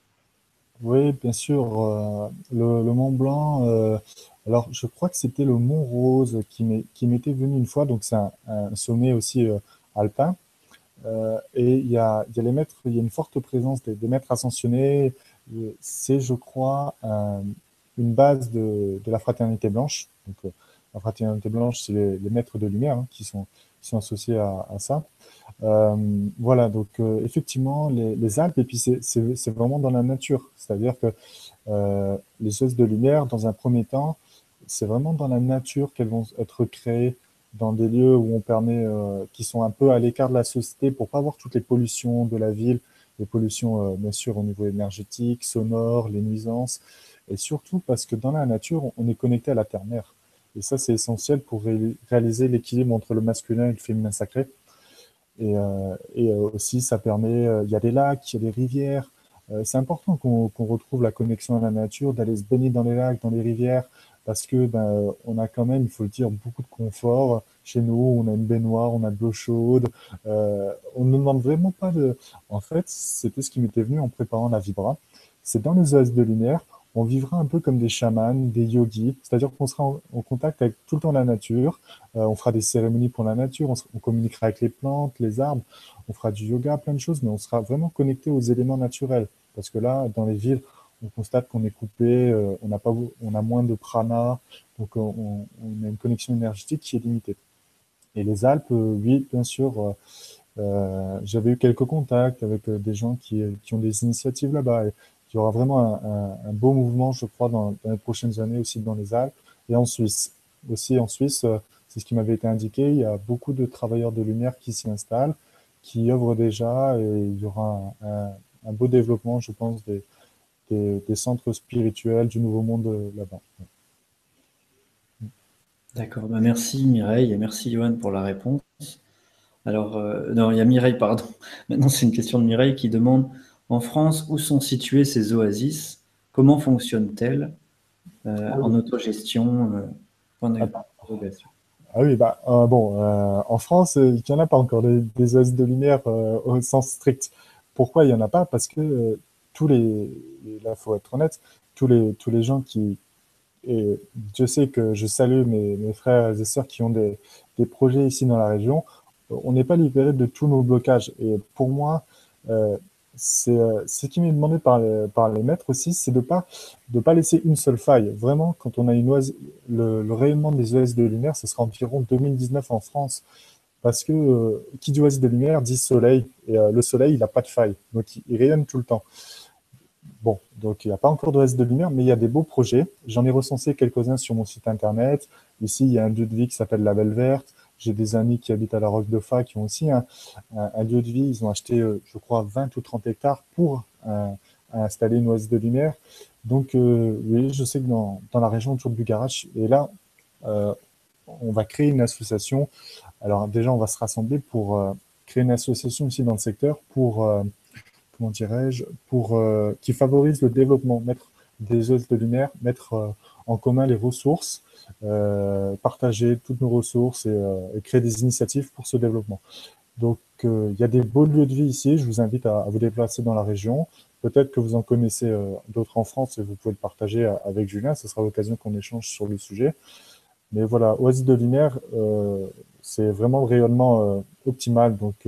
Oui, bien sûr. le, Mont Blanc, alors je crois que c'était le Mont Rose qui m'était venu une fois, donc c'est un, sommet aussi alpin. Euh, et il y, a, les maîtres, il y a une forte présence des, maîtres ascensionnés. C'est, je crois, une base de, la fraternité blanche. Donc, euh, la fraternité blanche, c'est les, maîtres de lumière hein, qui, sont, sont associés à, ça. Euh, voilà, donc euh, effectivement, les, Alpes, et puis c'est vraiment dans la nature. C'est-à-dire que euh, les choses de lumière, dans un premier temps, c'est vraiment dans la nature qu'elles vont être créées, dans des lieux où on permet, qui sont un peu à l'écart de la société pour pas avoir toutes les pollutions de la ville, les pollutions bien sûr au niveau énergétique, sonore, les nuisances, et surtout parce que dans la nature, on est connecté à la terre-mère. Et ça, c'est essentiel pour réaliser l'équilibre entre le masculin et le féminin sacré. Et, euh, euh, aussi, ça permet, euh, il y a des lacs, il y a des rivières. c'est important qu'on retrouve la connexion à la nature, d'aller se baigner dans les lacs, dans les rivières, parce que ben, on a quand même, il faut le dire, beaucoup de confort. Chez nous, on a une baignoire, on a de l'eau chaude. on ne demande vraiment pas de... En fait, c'était ce qui m'était venu en préparant la Vibra. C'est dans les oasis de lumière, on vivra un peu comme des chamans, des yogis, c'est-à-dire qu'on sera en, contact avec tout le temps la nature, euh, on fera des cérémonies pour la nature, on, communiquera avec les plantes, les arbres, on fera du yoga, plein de choses, mais on sera vraiment connecté aux éléments naturels. Parce que là, dans les villes, on constate qu'on est coupé, euh, on, a pas, on a moins de prana, donc on, a une connexion énergétique qui est limitée. Et les Alpes, euh, oui, bien sûr, j'avais eu quelques contacts avec des gens qui, qui ont des initiatives là-bas il y aura vraiment un, beau mouvement, je crois, dans, les prochaines années aussi dans les Alpes et en Suisse. Aussi en Suisse, euh, c'est ce qui m'avait été indiqué, il y a beaucoup de travailleurs de lumière qui s'y installent, qui œuvrent déjà et il y aura un, beau développement, je pense, des, centres spirituels du Nouveau Monde euh, là-bas. D'accord, bah, merci Mireille et merci Johan pour la réponse. Alors, euh, non, il y a Mireille, pardon. Maintenant, c'est une question de Mireille qui demande en France, où sont situées ces oasis? Comment fonctionnent-elles euh, en autogestion euh, ah, ah oui, bah, euh, bon, en France, il n'y en a pas encore des, oasis de lumière au sens strict. Pourquoi il n'y en a pas? Parce que tous les, là, faut être honnête, tous les, tous les gens qui, et je sais que je salue mes, frères et sœurs qui ont des, des, projets ici dans la région, on n'est pas libéré de tous nos blocages. Et pour moi, c'est euh, ce qui m'est demandé par les, maîtres aussi, c'est de de pas laisser une seule faille. Vraiment, quand on a une oise, le, rayonnement des oasis de lumière, ce sera environ 2019 en France, parce que euh, qui dit oasis de lumière dit soleil, et euh, le soleil, il n'a pas de faille, donc il, rayonne tout le temps. Bon, donc il n'y a pas encore d'oasis de lumière, mais il y a des beaux projets. J'en ai recensé quelques-uns sur mon site internet. Ici, il y a un lieu de vie qui s'appelle La Belle Verte. J'ai des amis qui habitent à la Roque de Fa qui ont aussi un, lieu de vie. Ils ont acheté, euh, je crois, 20 ou 30 hectares pour euh, installer une oasis de lumière. Donc, euh, oui, je sais que dans, la région autour du garage, et là, on va créer une association. Alors, déjà, on va se rassembler pour créer une association ici dans le secteur pour, comment dirais-je, pour qui favorise le développement, mettre des oasis de lumière, mettre en commun les ressources euh, partager toutes nos ressources euh, et, créer des initiatives pour ce développement. Donc, euh, il y a des beaux lieux de vie ici. Je vous invite à, vous déplacer dans la région. Peut-être que vous en connaissez d'autres en France et vous pouvez le partager avec Julien. Ce sera l'occasion qu'on échange sur le sujet. Mais voilà, Oasis de Lumière, c'est vraiment le rayonnement optimal. Donc,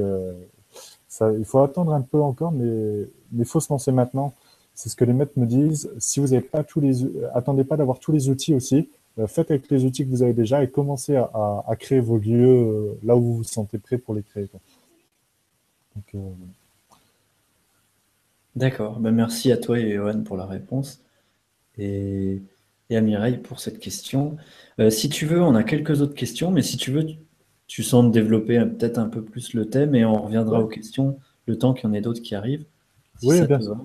ça, il faut attendre un peu encore, mais il faut se lancer maintenant. C'est ce que les maîtres me disent. Si vous n'avez pas tous les, attendez pas d'avoir tous les outils aussi. Euh, faites avec les outils que vous avez déjà et commencez à, créer vos lieux euh, là où vous vous sentez prêt pour les créer. Euh, D'accord, ben, merci à toi et Johan pour la réponse et, à Mireille pour cette question. si tu veux, on a quelques autres questions, mais si tu veux, tu, sens de développer peut-être un peu plus le thème et on reviendra aux questions le temps qu'il y en ait d'autres qui arrivent. oui, bien sûr.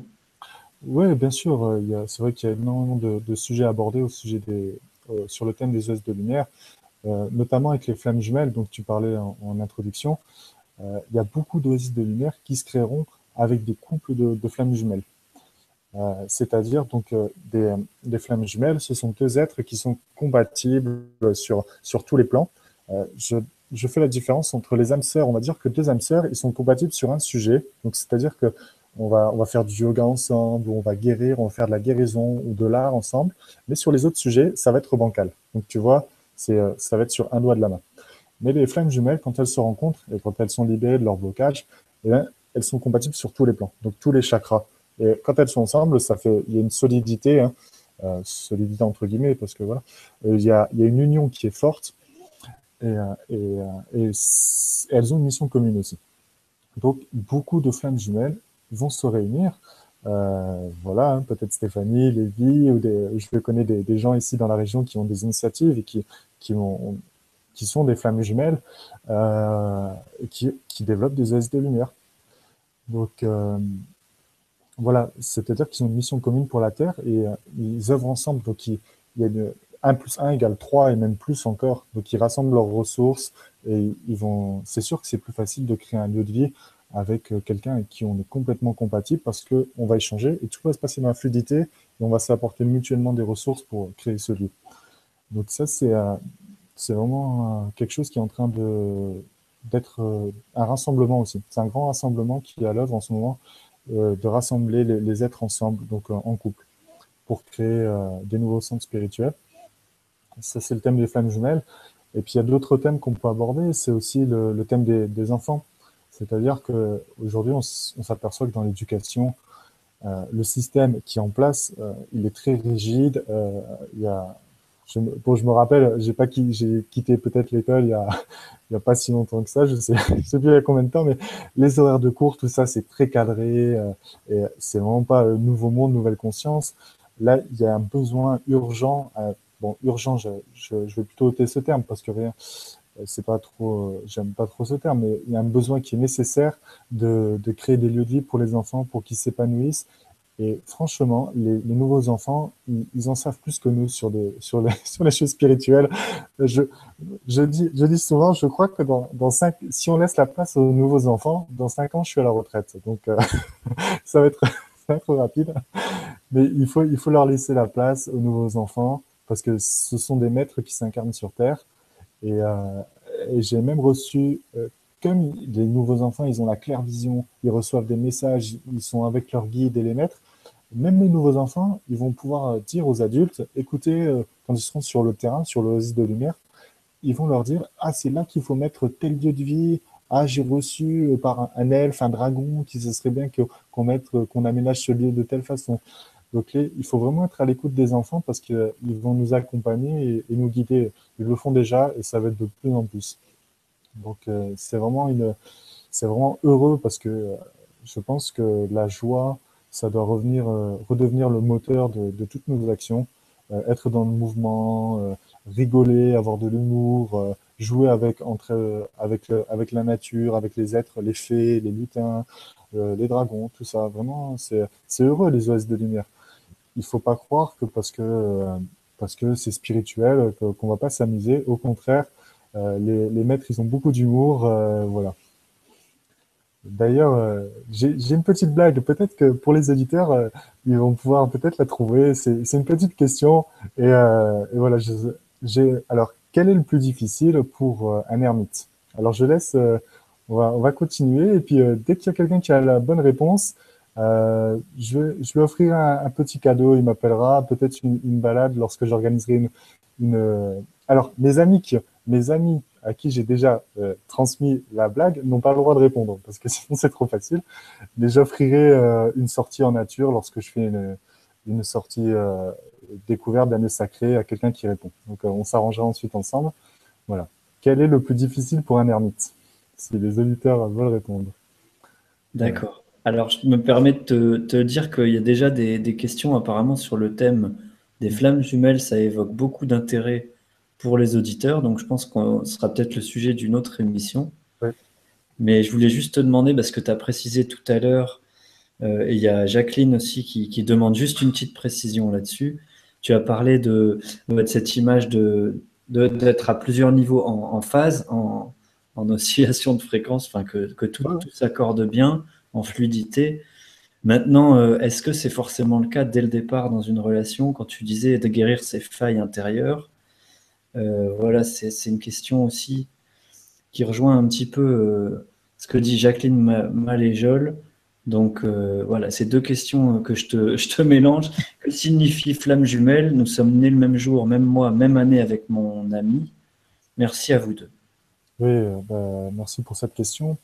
Oui, bien sûr. C'est vrai qu'il y a énormément de, sujets abordés au sujet des, euh, sur le thème des oasis de lumière, euh, notamment avec les flammes jumelles, dont tu parlais en, introduction. Euh, il y a beaucoup d'oasis de lumière qui se créeront avec des couples de, flammes jumelles. c'est-à-dire donc des, flammes jumelles, ce sont deux êtres qui sont compatibles sur, sur tous les plans. je, je, fais la différence entre les âmes sœurs. On va dire que deux âmes sœurs, ils sont compatibles sur un sujet. Donc, c'est-à-dire que on va, on va faire du yoga ensemble, ou on va guérir, on va faire de la guérison ou de l'art ensemble. Mais sur les autres sujets, ça va être bancal. Donc tu vois, c'est, euh, ça va être sur un doigt de la main. Mais les flammes jumelles, quand elles se rencontrent et quand elles sont libérées de leur blocage, eh bien, elles sont compatibles sur tous les plans, donc tous les chakras. Et quand elles sont ensemble, ça fait, il y a une solidité, hein, euh, solidité entre guillemets, parce que voilà, euh, il, y a, il y a une union qui est forte et, elles ont une mission commune aussi. Donc beaucoup de flammes jumelles vont se réunir voilà, hein, peut-être Stéphanie, Lévi, ou je connais des, gens ici dans la région qui ont des initiatives et qui, qui, ont, qui sont des flammes jumelles et qui, développent des OS de lumière. Donc, voilà, c'est-à-dire qu'ils ont une mission commune pour la Terre et ils œuvrent ensemble. Donc, il, il y a une, 1 plus 1 égale 3 et même plus encore. Donc, ils rassemblent leurs ressources et ils vont. C'est sûr que c'est plus facile de créer un lieu de vie avec euh, quelqu'un avec qui on est complètement compatible parce que on va échanger et tout va se passer dans la fluidité et on va s'apporter mutuellement des ressources pour créer ce lieu. Donc ça, c'est euh, c'est vraiment euh, quelque chose qui est en train de d'être un rassemblement aussi. C'est un grand rassemblement qui est à l'œuvre en ce moment de rassembler les, les, êtres ensemble, donc en couple, pour créer des nouveaux centres spirituels. Ça, c'est le thème des flammes jumelles. Et puis, il y a d'autres thèmes qu'on peut aborder. C'est aussi le, thème des, enfants. C'est-à-dire qu'aujourd'hui, on, s'aperçoit que dans l'éducation, euh, le système qui est en place, euh, il est très rigide. Euh, je, me rappelle, j'ai pas quitté peut-être l'école il y a, pas si longtemps que ça. Je sais, sais plus il y a combien de temps, mais les horaires de cours, tout ça, c'est très cadré euh, et c'est vraiment pas nouveau monde, nouvelle conscience. Là, il y a un besoin urgent bon, urgent, je, vais plutôt ôter ce terme parce que rien, c'est pas trop, euh, j'aime pas trop ce terme, mais il y a un besoin qui est nécessaire de, de créer des lieux de vie pour les enfants pour qu'ils s'épanouissent. Et franchement, les, les nouveaux enfants, ils, en savent plus que nous sur, des, sur, les, sur les choses spirituelles. Je, je, dis, je dis souvent, je crois que dans, dans cinq, si on laisse la place aux nouveaux enfants, dans cinq ans, je suis à la retraite. Donc, euh, ça, va être, ça va être rapide. Mais il faut, il faut leur laisser la place aux nouveaux enfants parce que ce sont des maîtres qui s'incarnent sur Terre. Et, euh, et j'ai même reçu, euh, comme les nouveaux enfants, ils ont la claire vision, ils reçoivent des messages, ils sont avec leur guide et les maîtres. Même les nouveaux enfants, ils vont pouvoir euh, dire aux adultes, écoutez, quand ils seront sur le terrain, sur l'oasis de lumière, ils vont leur dire, ah, c'est là qu'il faut mettre tel lieu de vie, ah, j'ai reçu par un, un, elfe, un dragon, qui ce serait bien qu'on mette, qu'on aménage ce lieu de telle façon. Donc il faut vraiment être à l'écoute des enfants parce qu'ils vont nous accompagner et, nous guider. Ils le font déjà et ça va être de plus en plus. Donc euh, c'est vraiment heureux parce que euh, je pense que la joie, ça doit revenir, euh, redevenir le moteur de, toutes nos actions. être dans le mouvement, rigoler, avoir de l'humour, jouer avec entre avec avec la nature, avec les êtres, les fées, les lutins, les dragons, tout ça. Vraiment, c'est c'est heureux les OS de lumière il faut pas croire que parce que euh, parce que c'est spirituel qu'on va pas s'amuser. Au contraire, euh, les, les, maîtres ils ont beaucoup d'humour, euh, voilà. D'ailleurs, j'ai une petite blague. Peut-être que pour les auditeurs, ils vont pouvoir peut-être la trouver. C'est une petite question. Et, et voilà, j'ai. Alors, quel est le plus difficile pour un ermite? Alors, je laisse. On va, on va, continuer. Et puis, dès qu'il y a quelqu'un qui a la bonne réponse, euh, je, vais, je vais offrir un, petit cadeau. Il m'appellera peut-être une, une, balade lorsque j'organiserai une, une, euh, Alors, mes amis, qui, mes amis à qui j'ai déjà euh, transmis la blague n'ont pas le droit de répondre parce que sinon c'est trop facile. Mais j'offrirai euh, une sortie en nature lorsque je fais une, une sortie euh, découverte d'un sacré à quelqu'un qui répond. Donc, on s'arrangera ensuite ensemble. Voilà. Quel est le plus difficile pour un ermite? Si les auditeurs veulent répondre. D'accord. Alors, je me permets de te, dire qu'il y a déjà des, questions apparemment sur le thème des flammes jumelles. Ça évoque beaucoup d'intérêt pour les auditeurs, donc je pense qu'on sera peut-être le sujet d'une autre émission. Mais je voulais juste te demander, parce que tu as précisé tout à l'heure, euh, et il y a Jacqueline aussi qui, demande juste une petite précision là-dessus. Tu as parlé de, cette image de d'être à plusieurs niveaux en, phase, en, oscillation de fréquence, enfin que, tout s'accorde bien en fluidité. Maintenant, euh, est-ce que c'est forcément le cas dès le départ dans une relation quand tu disais de guérir ses failles intérieures euh, Voilà, c'est une question aussi qui rejoint un petit peu euh, ce que dit Jacqueline Maléjol. Donc voilà, ces deux questions que je te, mélange. Que signifie flamme jumelle? Nous sommes nés le même jour, même mois, même année avec mon ami. Merci à vous deux. Oui, bah, merci pour cette question.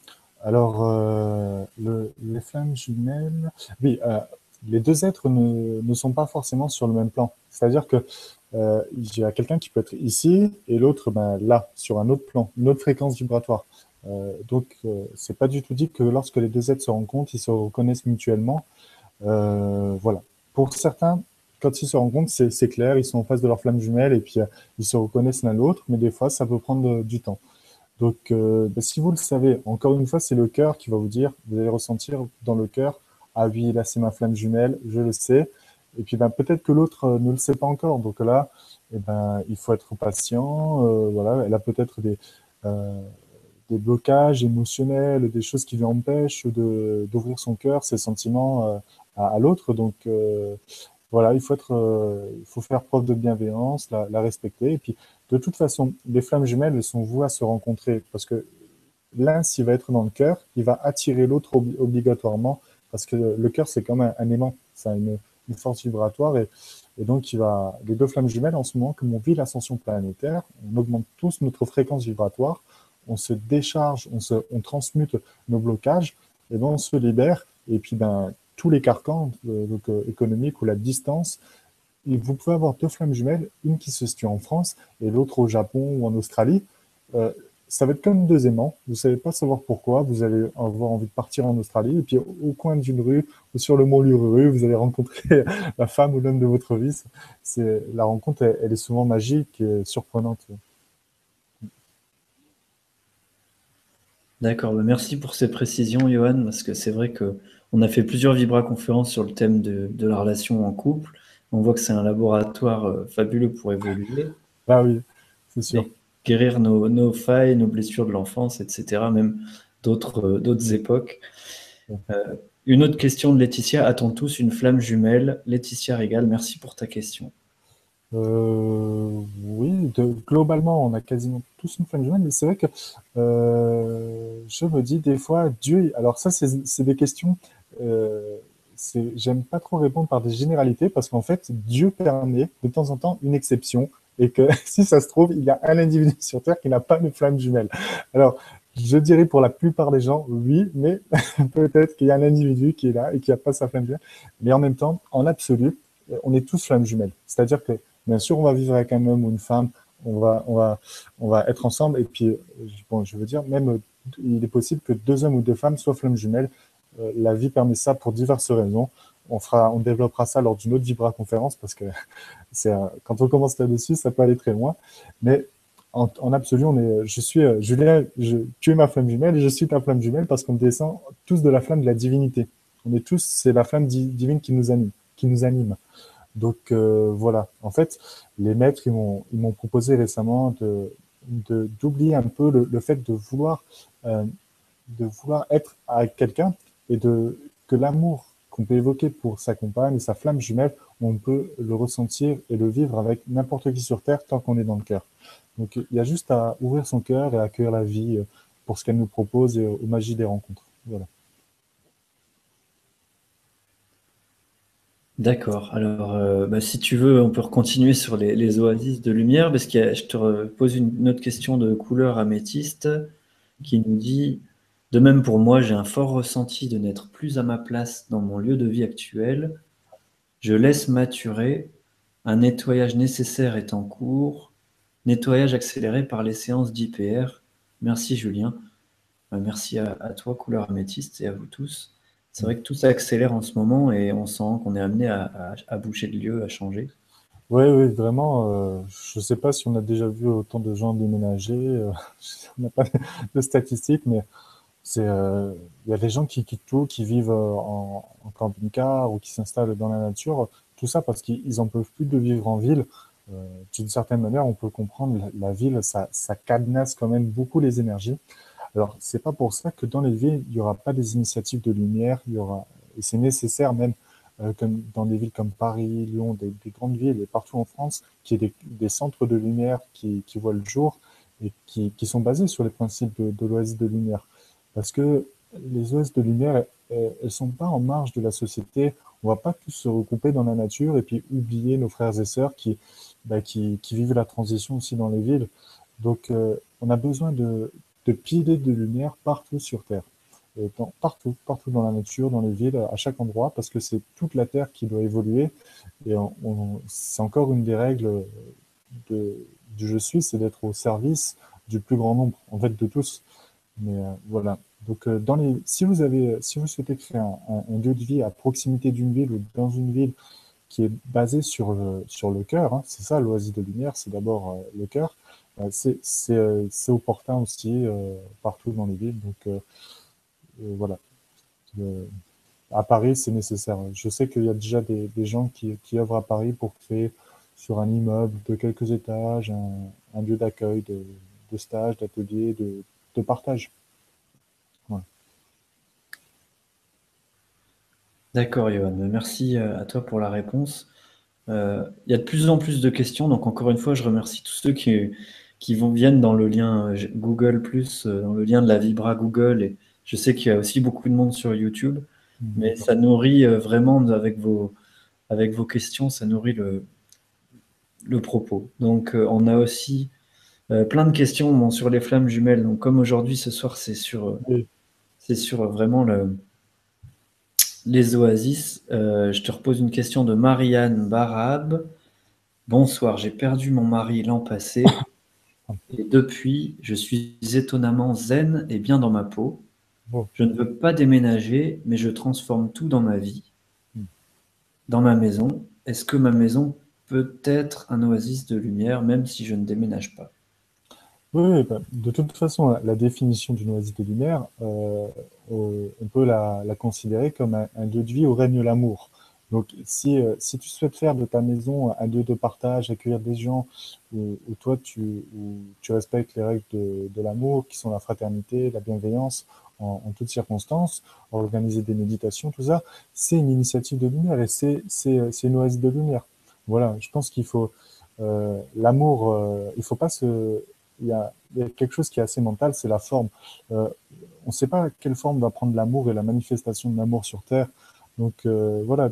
Alors, euh, les flammes jumelles, oui, euh, les deux êtres ne, ne, sont pas forcément sur le même plan. C'est-à-dire que euh, il y a quelqu'un qui peut être ici et l'autre ben, là, sur un autre plan, une autre fréquence vibratoire. Donc, c'est pas du tout dit que lorsque les deux êtres se rencontrent, ils se reconnaissent mutuellement. voilà. Pour certains, quand ils se rencontrent, c'est clair, ils sont en face de leur flamme jumelle et puis ils se reconnaissent l'un l'autre, mais des fois, ça peut prendre du temps. Donc, bah, si vous le savez, encore une fois, c'est le cœur qui va vous dire, vous allez ressentir dans le cœur, ah oui, là, c'est ma flamme jumelle, je le sais. Et puis, ben, peut-être que l'autre ne le sait pas encore. Donc là, eh ben, il faut être patient. Euh, voilà, elle a peut-être des, euh, des blocages émotionnels, des choses qui lui empêchent d'ouvrir son cœur, ses sentiments euh, à, l'autre. Donc voilà, il faut être, il faut faire preuve de bienveillance, la, la, respecter. Et puis, de toute façon, les flammes jumelles, elles sont vouées à se rencontrer parce que l'un, s'il va être dans le cœur, il va attirer l'autre obligatoirement parce que le cœur, c'est comme un, un aimant, ça a une, force vibratoire et donc, il va, les deux flammes jumelles, en ce moment, comme on vit l'ascension planétaire, on augmente tous notre fréquence vibratoire, on se décharge, on, se, on transmute nos blocages, et ben on se libère. Et puis, ben, tous les carcans euh, euh, économiques ou la distance, vous pouvez avoir deux flammes jumelles, une qui se situe en France et l'autre au Japon ou en Australie. Euh, ça va être comme deux aimants. Vous savez pas savoir pourquoi. Vous allez avoir envie de partir en Australie. Et puis, au coin d'une rue ou sur le mont Lururu, vous allez rencontrer la femme ou l'homme de votre vie. La rencontre, elle, est souvent magique et surprenante. D'accord. Bah, merci pour ces précisions, Johan, parce que c'est vrai que on a fait plusieurs Vibra conférences sur le thème de, la relation en couple. On voit que c'est un laboratoire euh, fabuleux pour évoluer. Ah oui, c'est sûr guérir nos, failles, nos blessures de l'enfance, etc., même d'autres euh, d'autres époques. Euh, une autre question de Laetitia. A-t-on tous une flamme jumelle? Laetitia Régal, merci pour ta question. Euh, oui, globalement, on a quasiment tous une flamme jumelle, mais c'est vrai que je me dis des fois, Dieu, alors ça, c'est des questions, j'aime pas trop répondre par des généralités, parce qu'en fait, Dieu permet de temps en temps une exception, et que si ça se trouve, il y a un individu sur Terre qui n'a pas de flamme jumelle. Alors, je dirais pour la plupart des gens, oui, mais peut-être qu'il y a un individu qui est là et qui n'a pas sa flamme jumelle. Mais en même temps, en absolu, on est tous flamme jumelle. C'est-à-dire que, bien sûr, on va vivre avec un homme ou une femme, on va, on va, on va être ensemble. Et puis, bon, je veux dire, même, il est possible que deux hommes ou deux femmes soient flammes jumelles. Euh, la vie permet ça pour diverses raisons on fera, on développera ça lors d'une autre Vibra conférence parce que quand on commence là-dessus, ça peut aller très loin. Mais en, absolu, on est, je suis euh, Julien, je, tu es ma flamme jumelle et je suis ta flamme jumelle parce qu'on descend tous de la flamme de la divinité. On est tous, c'est la flamme divine qui nous anime, qui nous anime. Donc euh, voilà. En fait, les maîtres ils m'ont proposé récemment de d'oublier un peu le, fait de vouloir de vouloir être avec quelqu'un et que l'amour qu'on peut évoquer pour sa compagne, sa flamme jumelle, on peut le ressentir et le vivre avec n'importe qui sur Terre tant qu'on est dans le cœur. Donc il y a juste à ouvrir son cœur et accueillir la vie euh, pour ce qu'elle nous propose et aux magies des rencontres. Voilà. D'accord. Alors, euh, bah, si tu veux, on peut continuer sur les, oasis de lumière, parce que je te pose une autre question de couleur améthyste qui nous dit de même pour moi, j'ai un fort ressenti de n'être plus à ma place dans mon lieu de vie actuel. Je laisse maturer. Un nettoyage nécessaire est en cours. Nettoyage accéléré par les séances d'IPR. Merci Julien. Euh, merci à, toi, couleur améthyste, et à vous tous. C'est vrai que tout s'accélère en ce moment et on sent qu'on est amené à, bouger de lieu, à changer. Oui, oui, vraiment. Euh, je ne sais pas si on a déjà vu autant de gens déménager. Euh, on n'a pas de statistiques, mais c'est euh, il y a des gens qui quittent tout, qui vivent euh, en, camping-car ou qui s'installent dans la nature, tout ça parce qu'ils en peuvent plus de vivre en ville. Euh, D'une certaine manière, on peut comprendre la, ville, ça, ça cadenasse quand même beaucoup les énergies. Alors, c'est pas pour ça que dans les villes, il y aura pas des initiatives de lumière, il y aura, c'est nécessaire même, euh, dans des villes comme Paris, Lyon, des, des, grandes villes et partout en France, qu'il y ait des, centres de lumière qui, voient le jour et qui, qui, sont basés sur les principes de, de l'oasis de lumière. Parce que les OS de lumière, elles, ne sont pas en marge de la société. On va pas tous se regrouper dans la nature et puis oublier nos frères et sœurs qui, bah, qui, vivent la transition aussi dans les villes. Donc, euh, on a besoin de, de piler de lumière partout sur Terre. Partout, partout dans la nature, dans les villes, à chaque endroit, parce que c'est toute la Terre qui doit évoluer. Et c'est encore une des règles du je suis, c'est d'être au service du plus grand nombre, en fait, de tous. Mais euh, voilà. Donc, dans les, si, vous avez, si vous souhaitez créer un, un, lieu de vie à proximité d'une ville ou dans une ville qui est basé sur le, sur le cœur, hein, c'est ça l'oasis de lumière, c'est d'abord le cœur, c'est opportun aussi partout dans les villes. Donc, voilà. à Paris, c'est nécessaire. Je sais qu'il y a déjà des, des gens qui, qui œuvrent à Paris pour créer sur un immeuble de quelques étages, un, lieu d'accueil, de, de, stage, d'atelier, de, de, partage. D'accord, Johan. Merci euh, à toi pour la réponse. Euh, il y a de plus en plus de questions, donc encore une fois, je remercie tous ceux qui, qui vont, viennent dans le lien euh, Google, dans le lien de la Vibra Google. Et je sais qu'il y a aussi beaucoup de monde sur YouTube, mmh, mais ça nourrit vraiment avec vos, avec vos questions, ça nourrit le, le propos. Donc, on a aussi euh, plein de questions sur les flammes jumelles. Donc, comme aujourd'hui, ce soir, c'est sur, euh, c'est sur vraiment le, les oasis. je te repose une question de Marianne Barab. Bonsoir, j'ai perdu mon mari l'an passé. Et depuis, je suis étonnamment zen et bien dans ma peau. Je ne veux pas déménager, mais je transforme tout dans ma vie, hmm. dans ma maison. Est-ce que ma maison peut-être un oasis de lumière, même si je ne déménage pas? Oui, bah, de toute façon, la, définition d'une de lumière, euh, on peut la, considérer comme un, lieu de vie où règne l'amour. Donc, si, euh, si tu souhaites faire de ta maison un lieu de partage, accueillir des gens, où, toi, tu, tu respectes les règles de, l'amour, qui sont la fraternité, la bienveillance, en, toutes circonstances, organiser des méditations, tout ça, c'est une initiative de lumière et c'est une oasis de lumière. Voilà, je pense qu'il faut euh, l'amour. Euh, il faut pas se. Il y, a, quelque chose qui est assez mental, c'est la forme. Euh, on ne sait pas quelle forme va prendre l'amour et la manifestation de l'amour sur Terre. Donc euh, voilà,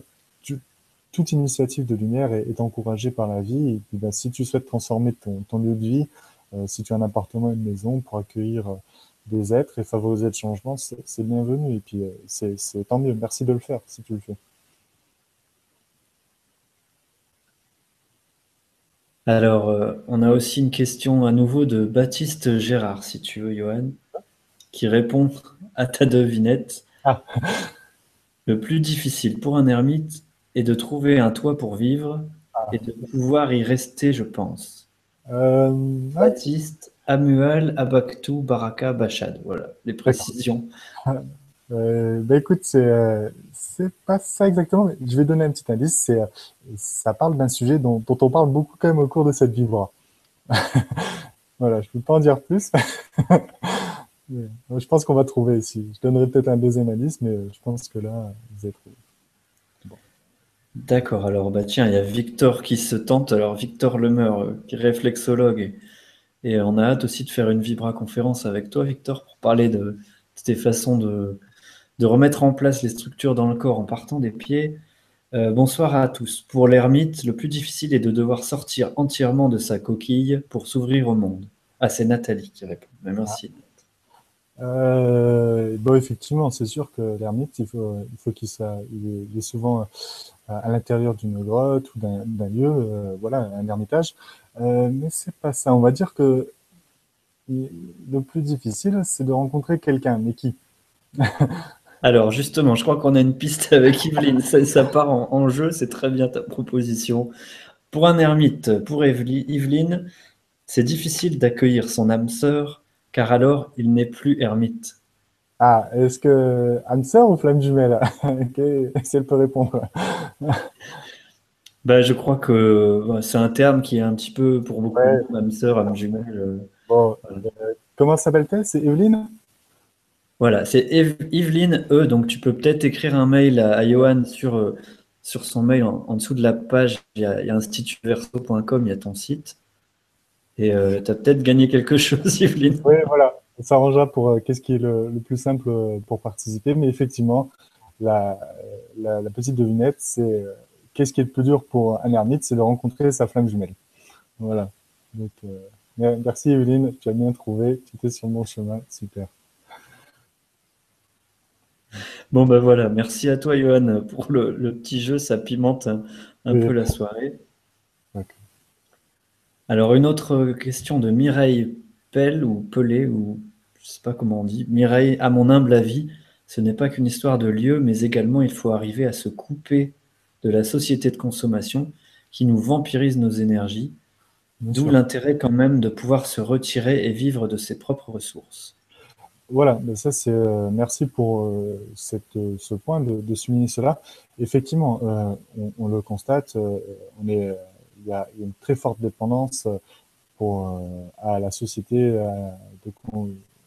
toute initiative de lumière est, encouragée par la vie. Et puis, ben, si tu souhaites transformer ton, ton lieu de vie, euh, si tu as un appartement, une maison pour accueillir des êtres et favoriser le changement, c'est bienvenu. Et puis c'est tant mieux. Merci de le faire si tu le fais. Alors, euh, on a aussi une question à nouveau de Baptiste Gérard, si tu veux, Johan, qui répond à ta devinette. Ah. Le plus difficile pour un ermite est de trouver un toit pour vivre ah. et de pouvoir y rester, je pense. Euh, Baptiste, Amual, Abaktou, Baraka, Bachad. Voilà, les précisions. Euh, bah écoute, c'est euh, pas ça exactement. Mais je vais donner un petit indice. C'est euh, ça parle d'un sujet dont, on parle beaucoup quand même au cours de cette vibra. voilà, je peux pas en dire plus. je pense qu'on va trouver ici. Je donnerai peut-être un deuxième indice, mais je pense que là, vous avez trouvé. D'accord. Alors bah tiens, il y a Victor qui se tente. Alors Victor Lemeur, euh, qui réflexologue, et, on a hâte aussi de faire une vibra conférence avec toi, Victor, pour parler de, de tes façons de de remettre en place les structures dans le corps en partant des pieds. Euh, bonsoir à tous. Pour l'ermite, le plus difficile est de devoir sortir entièrement de sa coquille pour s'ouvrir au monde. Ah, c'est Nathalie qui répond. merci. Euh, bon, effectivement, c'est sûr que l'ermite, il faut, il faut qu'il soit, est, souvent à l'intérieur d'une grotte ou d'un lieu, euh, voilà, un ermitage. mais c'est pas ça. On va dire que le plus difficile, c'est de rencontrer quelqu'un, mais qui? Alors justement, je crois qu'on a une piste avec Yveline. Ça, part en, jeu, c'est très bien ta proposition. Pour un ermite, pour Yveline, c'est difficile d'accueillir son âme sœur, car alors il n'est plus ermite. Ah, est-ce que âme sœur ou flamme jumelle? Si elle peut répondre. bah, je crois que c'est un terme qui est un petit peu pour beaucoup âme sœur, âme jumelle. Euh, bon, euh, comment s'appelle-t-elle? C'est Evelyne? Voilà, c'est Yveline E. Donc, tu peux peut-être écrire un mail à, Johan sur, euh, sur son mail en, dessous de la page. Il y a, institutverso.com, il y a ton site. Et euh, tu as peut-être gagné quelque chose, Yveline. Oui, voilà. Ça s'arrangera pour euh, qu'est-ce qui est le, plus simple pour participer. Mais effectivement, la, petite devinette, c'est qu'est-ce qui est le plus dur pour un ermite? C'est de rencontrer sa flamme jumelle. Voilà. Merci, Yveline. Tu as bien trouvé. Tu étais sur mon chemin. Super. Bon, ben voilà, merci à toi, Johan, pour le, petit jeu. Ça pimente un, peu la soirée. Alors, une autre question de Mireille Pelle ou Pelé, ou je sais pas comment on dit, Mireille, à mon humble avis, ce n'est pas qu'une histoire de lieu, mais également il faut arriver à se couper de la société de consommation qui nous vampirise nos énergies, d'où l'intérêt quand même de pouvoir se retirer et vivre de ses propres ressources. Voilà, mais ça c'est euh, merci pour euh, cette, ce point de, souligner cela. Effectivement, on, le constate, on est, il y a une très forte dépendance pour, à la société de,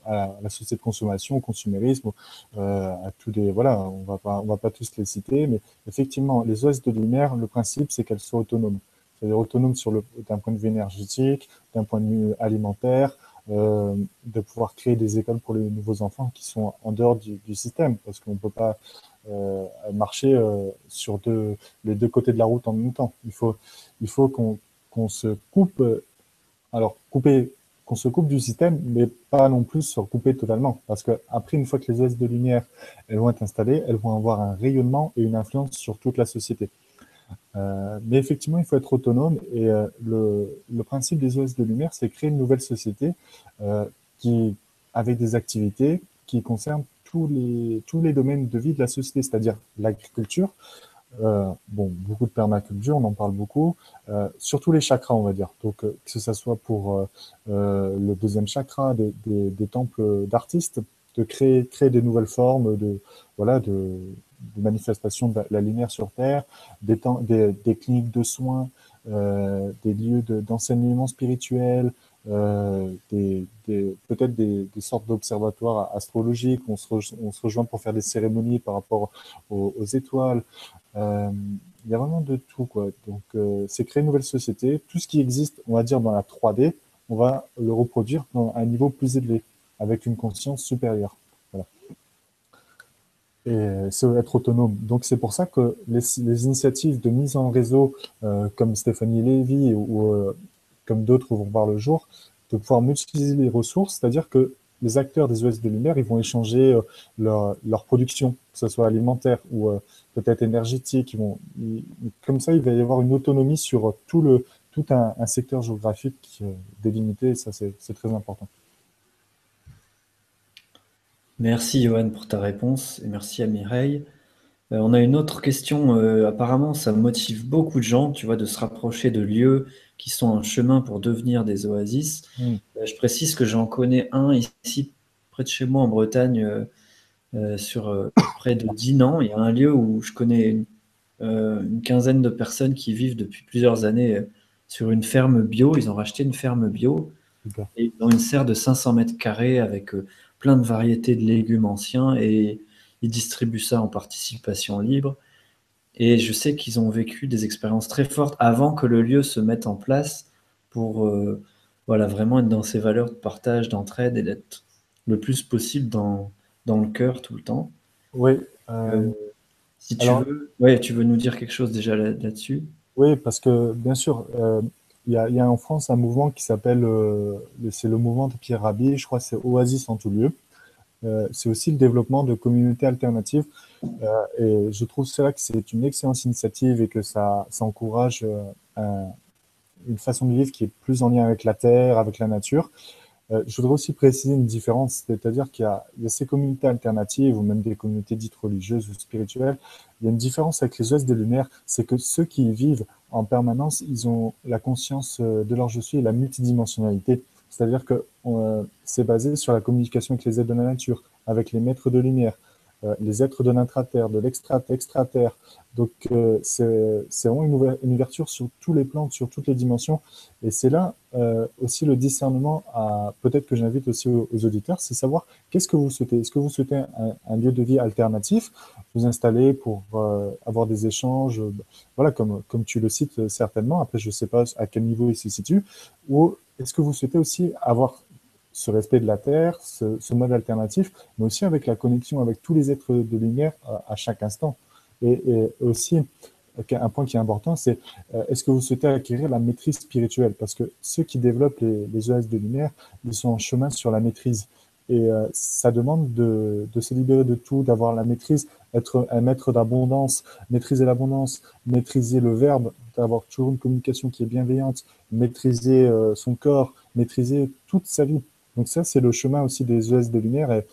à la société de consommation, au consumérisme, euh, à tous les voilà, on va pas on va pas tous les citer, mais effectivement, les OS de lumière, le principe c'est qu'elles soient autonomes, c'est-à-dire autonomes sur le d'un point de vue énergétique, d'un point de vue alimentaire, euh, de pouvoir créer des écoles pour les nouveaux enfants qui sont en dehors du, système, parce qu'on peut pas euh, marcher euh, sur deux, les deux côtés de la route en même temps. Il faut, il qu'on se coupe. Alors, couper qu'on se coupe du système, mais pas non plus se couper totalement. Parce que après, une fois que les OS de lumière elles vont être installées, elles vont avoir un rayonnement et une influence sur toute la société. Euh, mais effectivement, il faut être autonome et euh, le, principe des OS de lumière, c'est créer une nouvelle société euh, qui, avec des activités qui concernent tous les, tous les domaines de vie de la société, c'est-à-dire l'agriculture, bon, beaucoup de permaculture, on en parle beaucoup, surtout les chakras, on va dire. Donc, que ce soit pour le deuxième chakra, des, des, temples d'artistes, de créer, créer des nouvelles formes de, voilà, de, manifestation de la lumière sur Terre, des, des, cliniques de soins, des lieux d'enseignement spirituel, euh, des, peut-être des, sortes d'observatoires astrologiques. On se, on se, rejoint pour faire des cérémonies par rapport aux, étoiles. Euh, il y a vraiment de tout, quoi. Donc, euh, c'est créer une nouvelle société. Tout ce qui existe, on va dire, dans la 3D, on va le reproduire dans un niveau plus élevé, avec une conscience supérieure. Et être autonome. Donc, c'est pour ça que les, initiatives de mise en réseau, euh, comme Stéphanie Lévy ou, euh, comme d'autres vont voir le jour, de pouvoir mutualiser les ressources, c'est-à-dire que les acteurs des OS de lumière, ils vont échanger euh, leur, production, que ce soit alimentaire ou peut-être énergétique. Ils vont, comme ça, il va y avoir une autonomie sur tout, un, un secteur géographique délimité, et ça, c'est très important. Merci, Johan, pour ta réponse, et merci à Mireille. on a une autre question. apparemment, ça motive beaucoup de gens, tu vois, de se rapprocher de lieux qui sont en chemin pour devenir des oasis. Mm. Euh, je précise que j'en connais un ici, près de chez moi en Bretagne, euh, euh, sur près de Dinan. Il y a un lieu où je connais une, une, quinzaine de personnes qui vivent depuis plusieurs années sur une ferme bio. Ils ont racheté une ferme bio et ont une serre de 500 mètres carrés avec plein de variétés de légumes anciens et ils distribuent ça en participation libre. Et je sais qu'ils ont vécu des expériences très fortes avant que le lieu se mette en place pour euh, voilà, vraiment être dans ces valeurs de partage, d'entraide et d'être le plus possible dans, dans le cœur tout le temps. Oui. Euh, si tu veux, ouais, tu veux nous dire quelque chose déjà là-dessus? Oui, parce que bien sûr, euh, il y, a, en France un mouvement qui s'appelle, c'est le mouvement de Pierre Rabhi, je crois que c'est Oasis en tout lieu. Euh, c'est aussi le développement de communautés alternatives. Euh, et je trouve cela que c'est une excellente initiative et que ça, encourage euh, une façon de vivre qui est plus en lien avec la terre, avec la nature. je voudrais aussi préciser une différence, c'est-à-dire qu'il y, a ces communautés alternatives ou même des communautés dites religieuses ou spirituelles. Il y a une différence avec les OS des Lumières, c'est que ceux qui y vivent en permanence, ils ont la conscience de leur je suis et la multidimensionnalité. C'est-à-dire que euh, c'est basé sur la communication avec les êtres de la nature, avec les maîtres de lumière, euh, les êtres de l'intraterre, de l'extra-extraterre. Donc euh, c'est vraiment une, une, ouverture sur tous les plans, sur toutes les dimensions. Et c'est là euh, aussi le discernement peut-être que j'invite aussi aux, auditeurs, c'est savoir qu'est-ce que vous souhaitez. Est-ce que vous souhaitez un, un, lieu de vie alternatif, vous installer pour euh, avoir des échanges, voilà comme comme tu le cites certainement. Après je ne sais pas à quel niveau il se situe, ou est-ce que vous souhaitez aussi avoir ce respect de la Terre, ce, mode alternatif, mais aussi avec la connexion avec tous les êtres de lumière à, chaque instant. Et, aussi, un point qui est important, c'est euh, est-ce que vous souhaitez acquérir la maîtrise spirituelle? Parce que ceux qui développent les, les OS de lumière, ils sont en chemin sur la maîtrise. Et euh, ça demande de, de, se libérer de tout, d'avoir la maîtrise, être un maître d'abondance, maîtriser l'abondance, maîtriser le verbe, d'avoir toujours une communication qui est bienveillante, maîtriser euh, son corps, maîtriser toute sa vie, Donc ça, c'est le chemin aussi des ES de lumière. Et,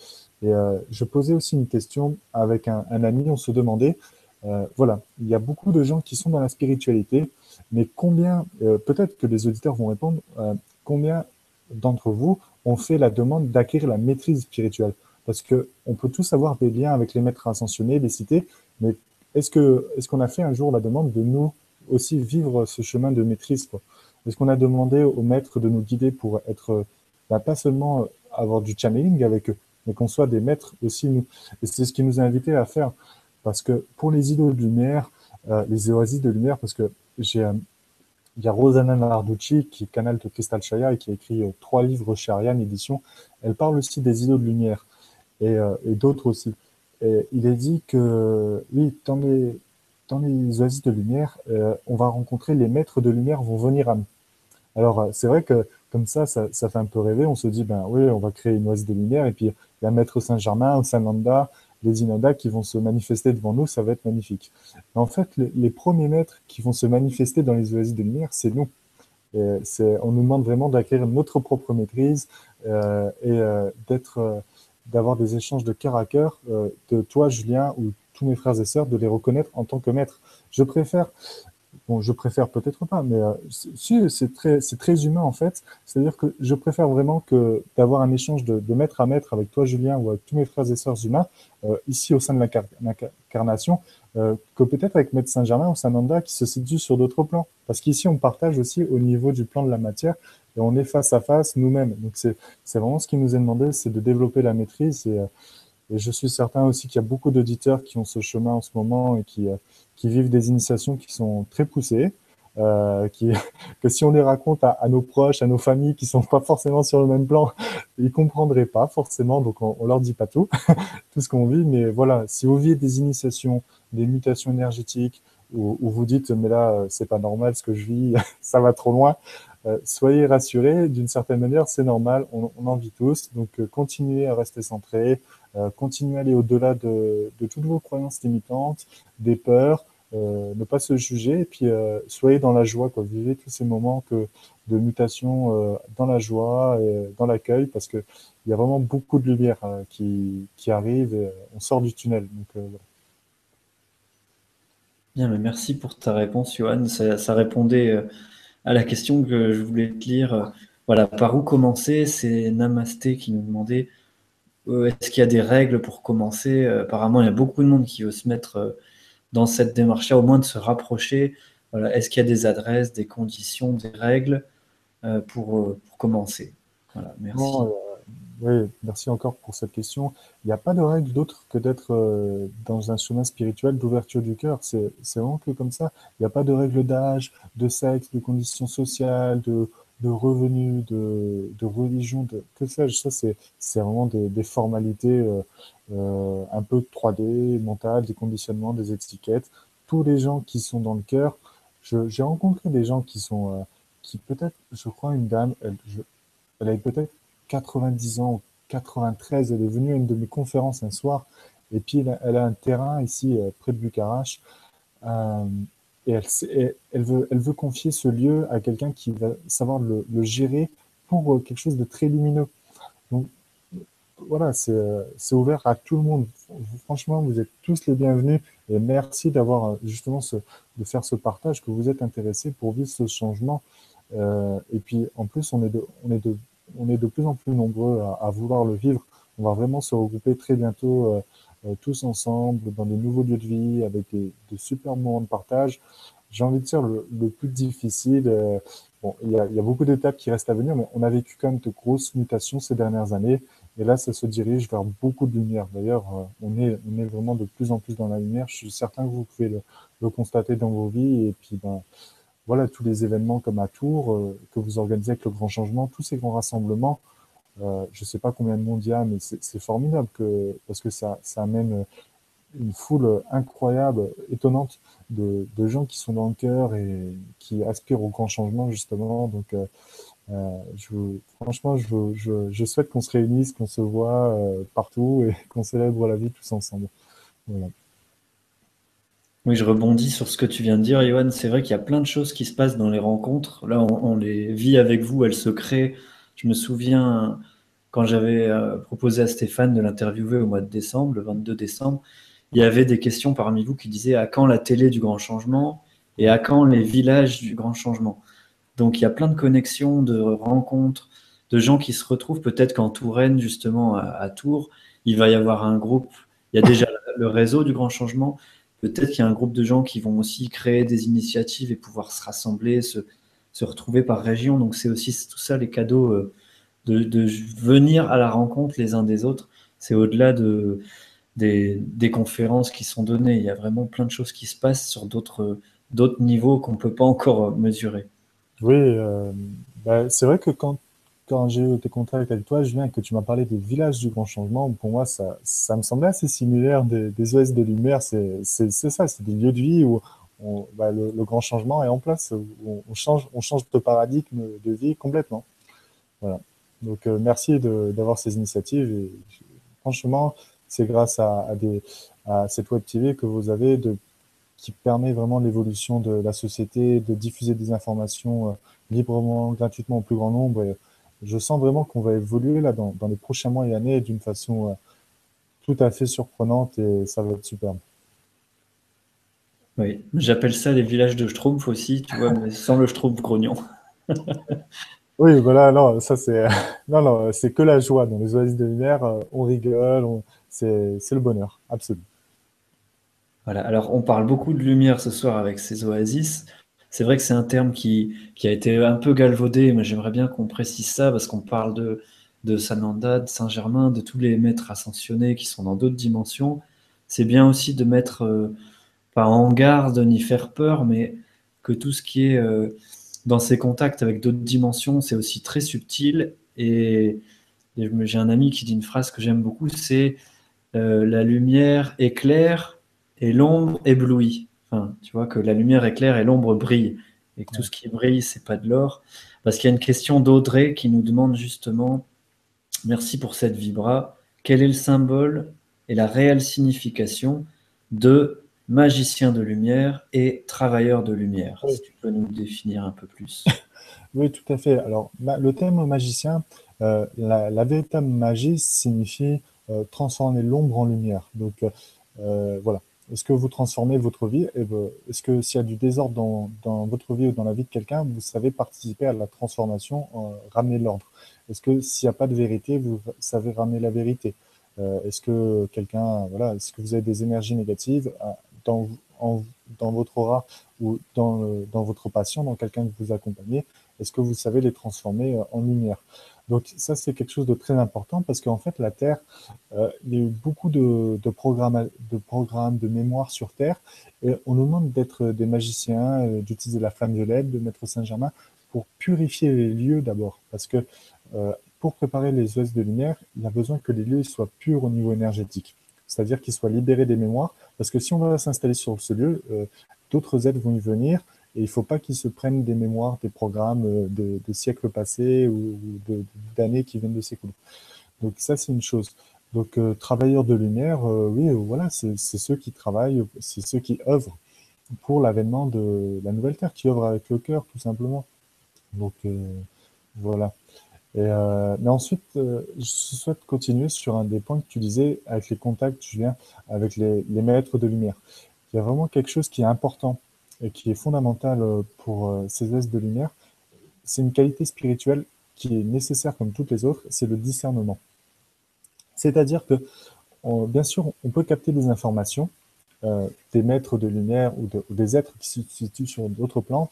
euh, je posais aussi une question avec un, ami, on se demandait, euh, voilà, il y a beaucoup de gens qui sont dans la spiritualité, mais combien, euh, peut-être que les auditeurs vont répondre, combien d'entre vous ont fait la demande d'acquérir la maîtrise spirituelle? Parce que on peut tous avoir des liens avec les maîtres ascensionnés, les cités, mais est-ce qu'on a fait un jour la demande de nous aussi vivre ce chemin de maîtrise Est-ce qu'on a demandé aux maîtres de nous guider pour être bah, pas seulement avoir du channeling avec eux, mais qu'on soit des maîtres aussi nous. Et c'est ce qui nous a invités à faire. Parce que pour les îlots de lumière, euh, les oasis de lumière, parce que j'ai, euh, il y a Rosanna Narducci qui est de Crystal Shaya et qui a écrit euh, trois livres chez Ariane Édition. Elle parle aussi des îlots de lumière et, et d'autres aussi. Et il est dit que, oui, dans les, dans les oasis de lumière, on va rencontrer les maîtres de lumière vont venir à nous. Alors, c'est vrai que comme ça, ça, fait un peu rêver. On se dit, ben oui, on va créer une oasis de lumière et puis il y a Maître Saint-Germain ou Saint-Landa, les Inadas qui vont se manifester devant nous, ça va être magnifique. en fait, les, premiers maîtres qui vont se manifester dans les oasis de lumière, c'est nous. c'est, on nous demande vraiment d'acquérir notre propre maîtrise euh, et euh, d'être, euh, d'avoir des échanges de cœur à cœur, de toi, Julien, ou tous mes frères et sœurs, de les reconnaître en tant que maître. Je préfère Bon, je préfère peut-être pas, mais euh, si, c'est très, c'est très humain en fait. C'est-à-dire que je préfère vraiment que d'avoir un échange de, de, maître à maître avec toi, Julien, ou avec tous mes frères et sœurs humains, euh, ici au sein de l'incarnation, euh, que peut-être avec Maître Saint-Germain ou Saint-Nanda qui se situe sur d'autres plans. Parce qu'ici, on partage aussi au niveau du plan de la matière et on est face à face nous-mêmes. Donc c'est, c'est vraiment ce qui nous est demandé, c'est de développer la maîtrise et, et je suis certain aussi qu'il y a beaucoup d'auditeurs qui ont ce chemin en ce moment et qui qui vivent des initiations qui sont très poussées, euh, que si on les raconte à, nos proches, à nos familles qui sont pas forcément sur le même plan, ils comprendraient pas forcément, donc on, on leur dit pas tout, tout ce qu'on vit, mais voilà, si vous vivez des initiations, des mutations énergétiques, où, vous dites mais là euh, c'est pas normal ce que je vis, ça va trop loin, euh, soyez rassurés, d'une certaine manière c'est normal, on, en vit tous, donc euh, continuez à rester centré, euh, continuez à aller au-delà de, toutes vos croyances limitantes, des peurs, euh, ne pas se juger et puis euh, soyez dans la joie, quoi. Vivez tous ces moments de mutation dans la joie et dans l'accueil parce que il y a vraiment beaucoup de lumière qui, arrive et on sort du tunnel. Bien, merci pour ta réponse, Johan. Ça, ça, répondait à la question que je voulais te lire. Voilà, par où commencer? C'est Namasté qui nous demandait est-ce qu'il y a des règles pour commencer? Apparemment, il y a beaucoup de monde qui veut se mettre dans cette démarche-là, au moins de se rapprocher. Est-ce qu'il y a des adresses, des conditions, des règles euh, pour, euh, commencer? Merci. Euh, oui, merci encore pour cette question. Il n'y a pas de règle d'autre que d'être dans un chemin spirituel d'ouverture du cœur. C'est vraiment que comme ça. Il n'y a pas de règle d'âge, de sexe, de conditions sociales, de, de revenus, de, religion, de que sais-je. Ça, c'est vraiment des, des formalités euh, un peu 3D, mental, des conditionnements, des étiquettes. Tous les gens qui sont dans le cœur, j'ai rencontré des gens qui sont, euh, qui peut-être, je crois, une dame, elle, avait peut-être 90 ans ou 93, elle est venue à une de mes un soir, et puis elle a, un terrain ici euh, près de Bucarache, euh, et elle, veut, confier ce lieu à quelqu'un qui va savoir le, gérer pour quelque chose de très lumineux. Donc, voilà, euh, c'est ouvert à tout le monde. Franchement, vous êtes tous les bienvenus et merci d'avoir euh, justement de faire ce partage, que vous êtes intéressés pour vivre ce changement. Euh, et puis, en plus, on est de plus en plus nombreux à, vouloir le vivre. On va vraiment se regrouper très bientôt tous ensemble dans des nouveaux lieux de vie avec des, de super moments de partage. J'ai envie de dire le, plus difficile. bon, il y a, beaucoup d'étapes qui restent à venir, mais on a vécu quand même de grosses mutations ces dernières années. Et là, ça se dirige vers beaucoup de lumière. D'ailleurs, euh, on est, vraiment de plus en plus dans la lumière. Je suis certain que vous pouvez le, constater dans vos vies. Et puis, ben, voilà, tous les événements comme à Tours, euh, que vous organisez avec le grand changement, tous ces grands rassemblements, euh, je ne sais pas combien de monde il y a, mais c'est formidable que, parce que ça, amène une foule incroyable, étonnante de, gens qui sont dans le cœur et qui aspirent au grand changement, justement. Donc, euh, euh, franchement, je, souhaite qu'on se réunisse, qu'on se voit partout et qu'on célèbre la vie tous ensemble. Oui, je rebondis sur ce que tu viens de dire, Johan. C'est vrai qu'il y a plein de choses qui se passent dans les rencontres. Là, on, les vit avec vous, elles se créent. Je me souviens quand j'avais proposé à Stéphane de l'interviewer au mois de décembre, le 22 décembre, il y avait des questions parmi vous qui disaient à quand la télé du grand changement et à quand les villages du grand changement? Donc il y a plein de connexions, de rencontres, de gens qui se retrouvent. Peut-être qu'en Touraine, justement, à, Tours, il va y avoir un groupe. Il y a déjà le réseau du grand changement. Peut-être qu'il y a un groupe de gens qui vont aussi créer des initiatives et pouvoir se rassembler, se, retrouver par région. Donc c'est aussi tout ça les cadeaux euh, de, venir à la rencontre les uns des autres. C'est au-delà de, des, conférences qui sont données. Il y a vraiment plein de choses qui se passent sur d'autres niveaux qu'on ne peut pas encore mesurer. Oui, euh, bah, c'est vrai que quand, quand j'ai eu tes contacts avec toi, Julien, que tu m'as parlé des villages du grand changement, pour moi, ça, ça me semblait assez similaire des, des OS de lumière. C'est ça, c'est des lieux de vie où bah, le, grand changement est en place, on change, on change de paradigme de vie complètement. Voilà. Donc, euh, merci d'avoir ces initiatives. Franchement, c'est grâce à, à cette web TV que vous avez de, qui permet vraiment l'évolution de la société, de diffuser des informations euh, librement, gratuitement au plus grand nombre. Je sens vraiment qu'on va évoluer là dans, dans, les prochains mois et années d'une façon euh, tout à fait surprenante et ça va être superbe. Oui, j'appelle ça les villages de Schtroumpf aussi, tu vois, mais sans le Schtroumpf grognon. oui, voilà, non, ça c'est, non, non, c'est que la joie. Dans les oasis de lumière, euh, on rigole, on, c'est le bonheur, absolu. Voilà, alors on parle beaucoup de lumière ce soir avec ces oasis. C'est vrai que c'est un terme qui, qui, a été un peu galvaudé, mais j'aimerais bien qu'on précise ça parce qu'on parle de, de Sananda, de Saint-Germain, de tous les maîtres ascensionnés qui sont dans d'autres dimensions. C'est bien aussi de mettre, euh, pas en garde ni faire peur, mais que tout ce qui est euh, dans ces contacts avec d'autres dimensions, c'est aussi très subtil. Et, et j'ai un ami qui dit une phrase que j'aime beaucoup, c'est euh, la lumière éclaire et l'ombre éblouit. Enfin, tu vois que la lumière éclaire et l'ombre brille. Et que tout ce qui brille, c'est pas de l'or. Parce qu'il y a une question d'Audrey qui nous demande justement, merci pour cette vibra, quel est le symbole et la réelle signification de magicien de lumière et travailleur de lumière Si tu peux nous définir un peu plus. oui, tout à fait. Alors, le thème magicien, euh, la, véritable magie signifie euh, transformer l'ombre en lumière. Donc euh, voilà. Est-ce que vous transformez votre vie Est-ce que s'il y a du désordre dans, votre vie ou dans la vie de quelqu'un, vous savez participer à la transformation, ramener l'ordre? Est-ce que s'il n'y a pas de vérité, vous savez ramener la vérité? Est-ce que quelqu'un, voilà, est-ce que vous avez des énergies négatives dans, votre aura ou dans, dans votre passion, dans quelqu'un que vous accompagnez Est-ce que vous savez les transformer en lumière? Donc ça, c'est quelque chose de très important parce qu'en fait, la Terre, euh, il y a eu beaucoup de, programmes, de programmes, de mémoire sur Terre, et on nous demande d'être des magiciens, euh, d'utiliser la flamme violette, de Maître Saint-Germain, pour purifier les lieux d'abord, parce que euh, pour préparer les OS de lumière, il y a besoin que les lieux soient purs au niveau énergétique, c'est-à-dire qu'ils soient libérés des mémoires, parce que si on va s'installer sur ce lieu, d'autres aides vont y venir, et il ne faut pas qu'ils se prennent des mémoires, des programmes euh, de, siècles passés ou, d'années qui viennent de s'écouler. Donc ça, c'est une chose. Donc euh, travailleurs de lumière, euh, oui, voilà, c'est ceux qui travaillent, c'est ceux qui œuvrent pour l'avènement de la nouvelle Terre, qui œuvrent avec le cœur, tout simplement. Donc voilà. Et, mais ensuite, je souhaite continuer sur un des points que tu disais avec les contacts, Julien, avec les, maîtres de lumière. Il y a vraiment quelque chose qui est important et qui est fondamentale euh, pour euh, ces aises de lumière, c'est une qualité spirituelle qui est nécessaire comme toutes les autres, c'est le discernement. C'est-à-dire que, bien sûr, on peut capter des informations, euh, des maîtres de lumière ou, des êtres qui se situent sur d'autres plans,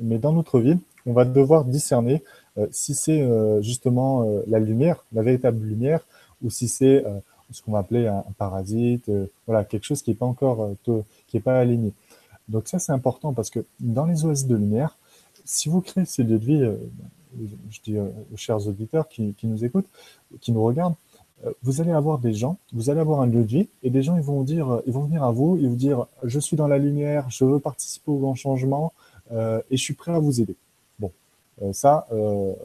mais dans notre vie, on va devoir discerner si c'est justement la lumière, la véritable lumière, ou si c'est ce qu'on va appeler un, parasite, voilà, quelque chose qui n'est pas encore, qui n'est pas aligné. Donc ça, c'est important parce que dans les OS de lumière, si vous créez ces lieux de vie, euh, je dis euh, aux chers auditeurs qui, nous écoutent, qui nous regardent, euh, vous allez avoir des gens, vous allez avoir un lieu de vie, et des gens ils vont dire, ils vont venir à vous, ils vous dire, je suis dans la lumière, je veux participer au grand changement, et je suis prêt à vous aider. Bon, ça,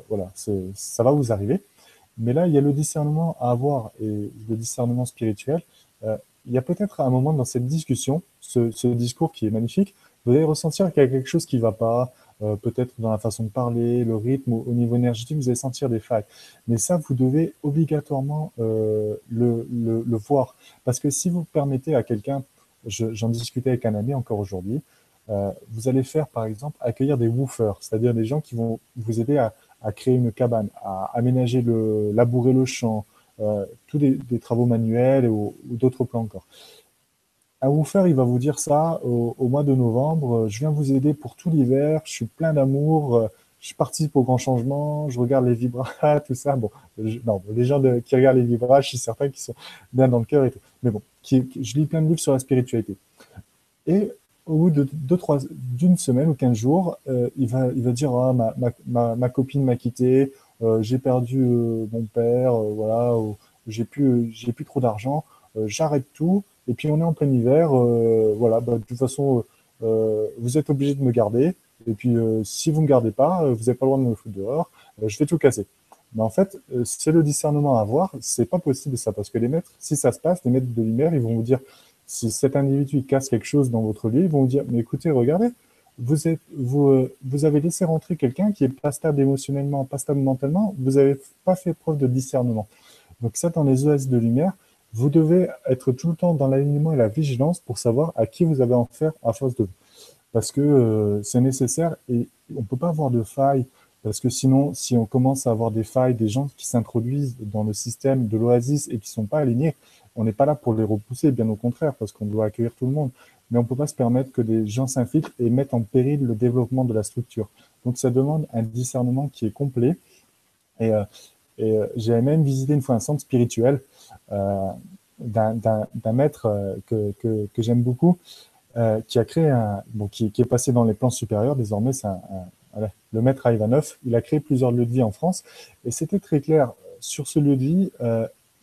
voilà, ça va vous arriver. Mais là, il y a le discernement à avoir et le discernement spirituel il y a peut-être un moment dans cette discussion, ce, discours qui est magnifique, vous allez ressentir qu'il y a quelque chose qui ne va pas, euh, peut-être dans la façon de parler, le rythme, au, niveau énergétique, vous allez sentir des failles. Mais ça, vous devez obligatoirement le, voir. Parce que si vous permettez à quelqu'un, j'en discutais avec un ami encore aujourd'hui, vous allez faire par exemple accueillir des woofers, c'est-à-dire des gens qui vont vous aider à, créer une cabane, à aménager le, labourer le champ, euh, tous des, travaux manuels ou, d'autres plans encore. Un woofer, il va vous dire ça au, mois de novembre. Je viens vous aider pour tout l'hiver. Je suis plein d'amour. Je participe au grand changement. Je regarde les vibras, tout ça. Bon, non, les gens qui regardent les vibras, je suis certain qu'ils sont bien dans le cœur et tout. Mais bon, je lis plein de livres sur la spiritualité. Et au bout de deux, trois, d'une semaine ou quinze jours, euh, il va, il va dire ah, ma, ma, ma, copine m'a quitté, euh, j'ai perdu euh, mon père, euh, voilà, j'ai plus, j'ai plus trop d'argent, j'arrête tout. Et puis on est en plein hiver, voilà, bah, de toute façon, vous êtes obligé de me garder. Et puis si vous me gardez pas, vous n'avez pas le droit de me foutre dehors, je vais tout casser. Mais en fait, c'est le discernement à avoir. C'est pas possible ça parce que les maîtres, si ça se passe, les maîtres de lumière, ils vont vous dire si cet individu casse quelque chose dans votre lieu, ils vont vous dire mais écoutez, regardez, euh, vous avez laissé rentrer quelqu'un qui est pas stable émotionnellement, pas stable mentalement, vous n'avez pas fait preuve de discernement. Donc ça, dans les ES de lumière, vous devez être tout le temps dans l'alignement et la vigilance pour savoir à qui vous avez affaire à face de vous. Parce que euh, c'est nécessaire et on ne peut pas avoir de failles, parce que sinon, si on commence à avoir des failles, des gens qui s'introduisent dans le système de l'oasis et qui sont pas alignés, on n'est pas là pour les repousser, bien au contraire, parce qu'on doit accueillir tout le monde mais on ne peut pas se permettre que des gens s'infiltrent et mettent en péril le développement de la structure. Donc ça demande un discernement qui est complet. Et, euh, euh, j'ai même visité une fois un centre spirituel euh, d'un maître que, j'aime beaucoup, qui a créé un, bon, qui, est passé dans les plans supérieurs. Désormais, c'est le maître Ivanov. Il a créé plusieurs lieux de vie en France, et c'était très clair. Sur ce lieu de vie,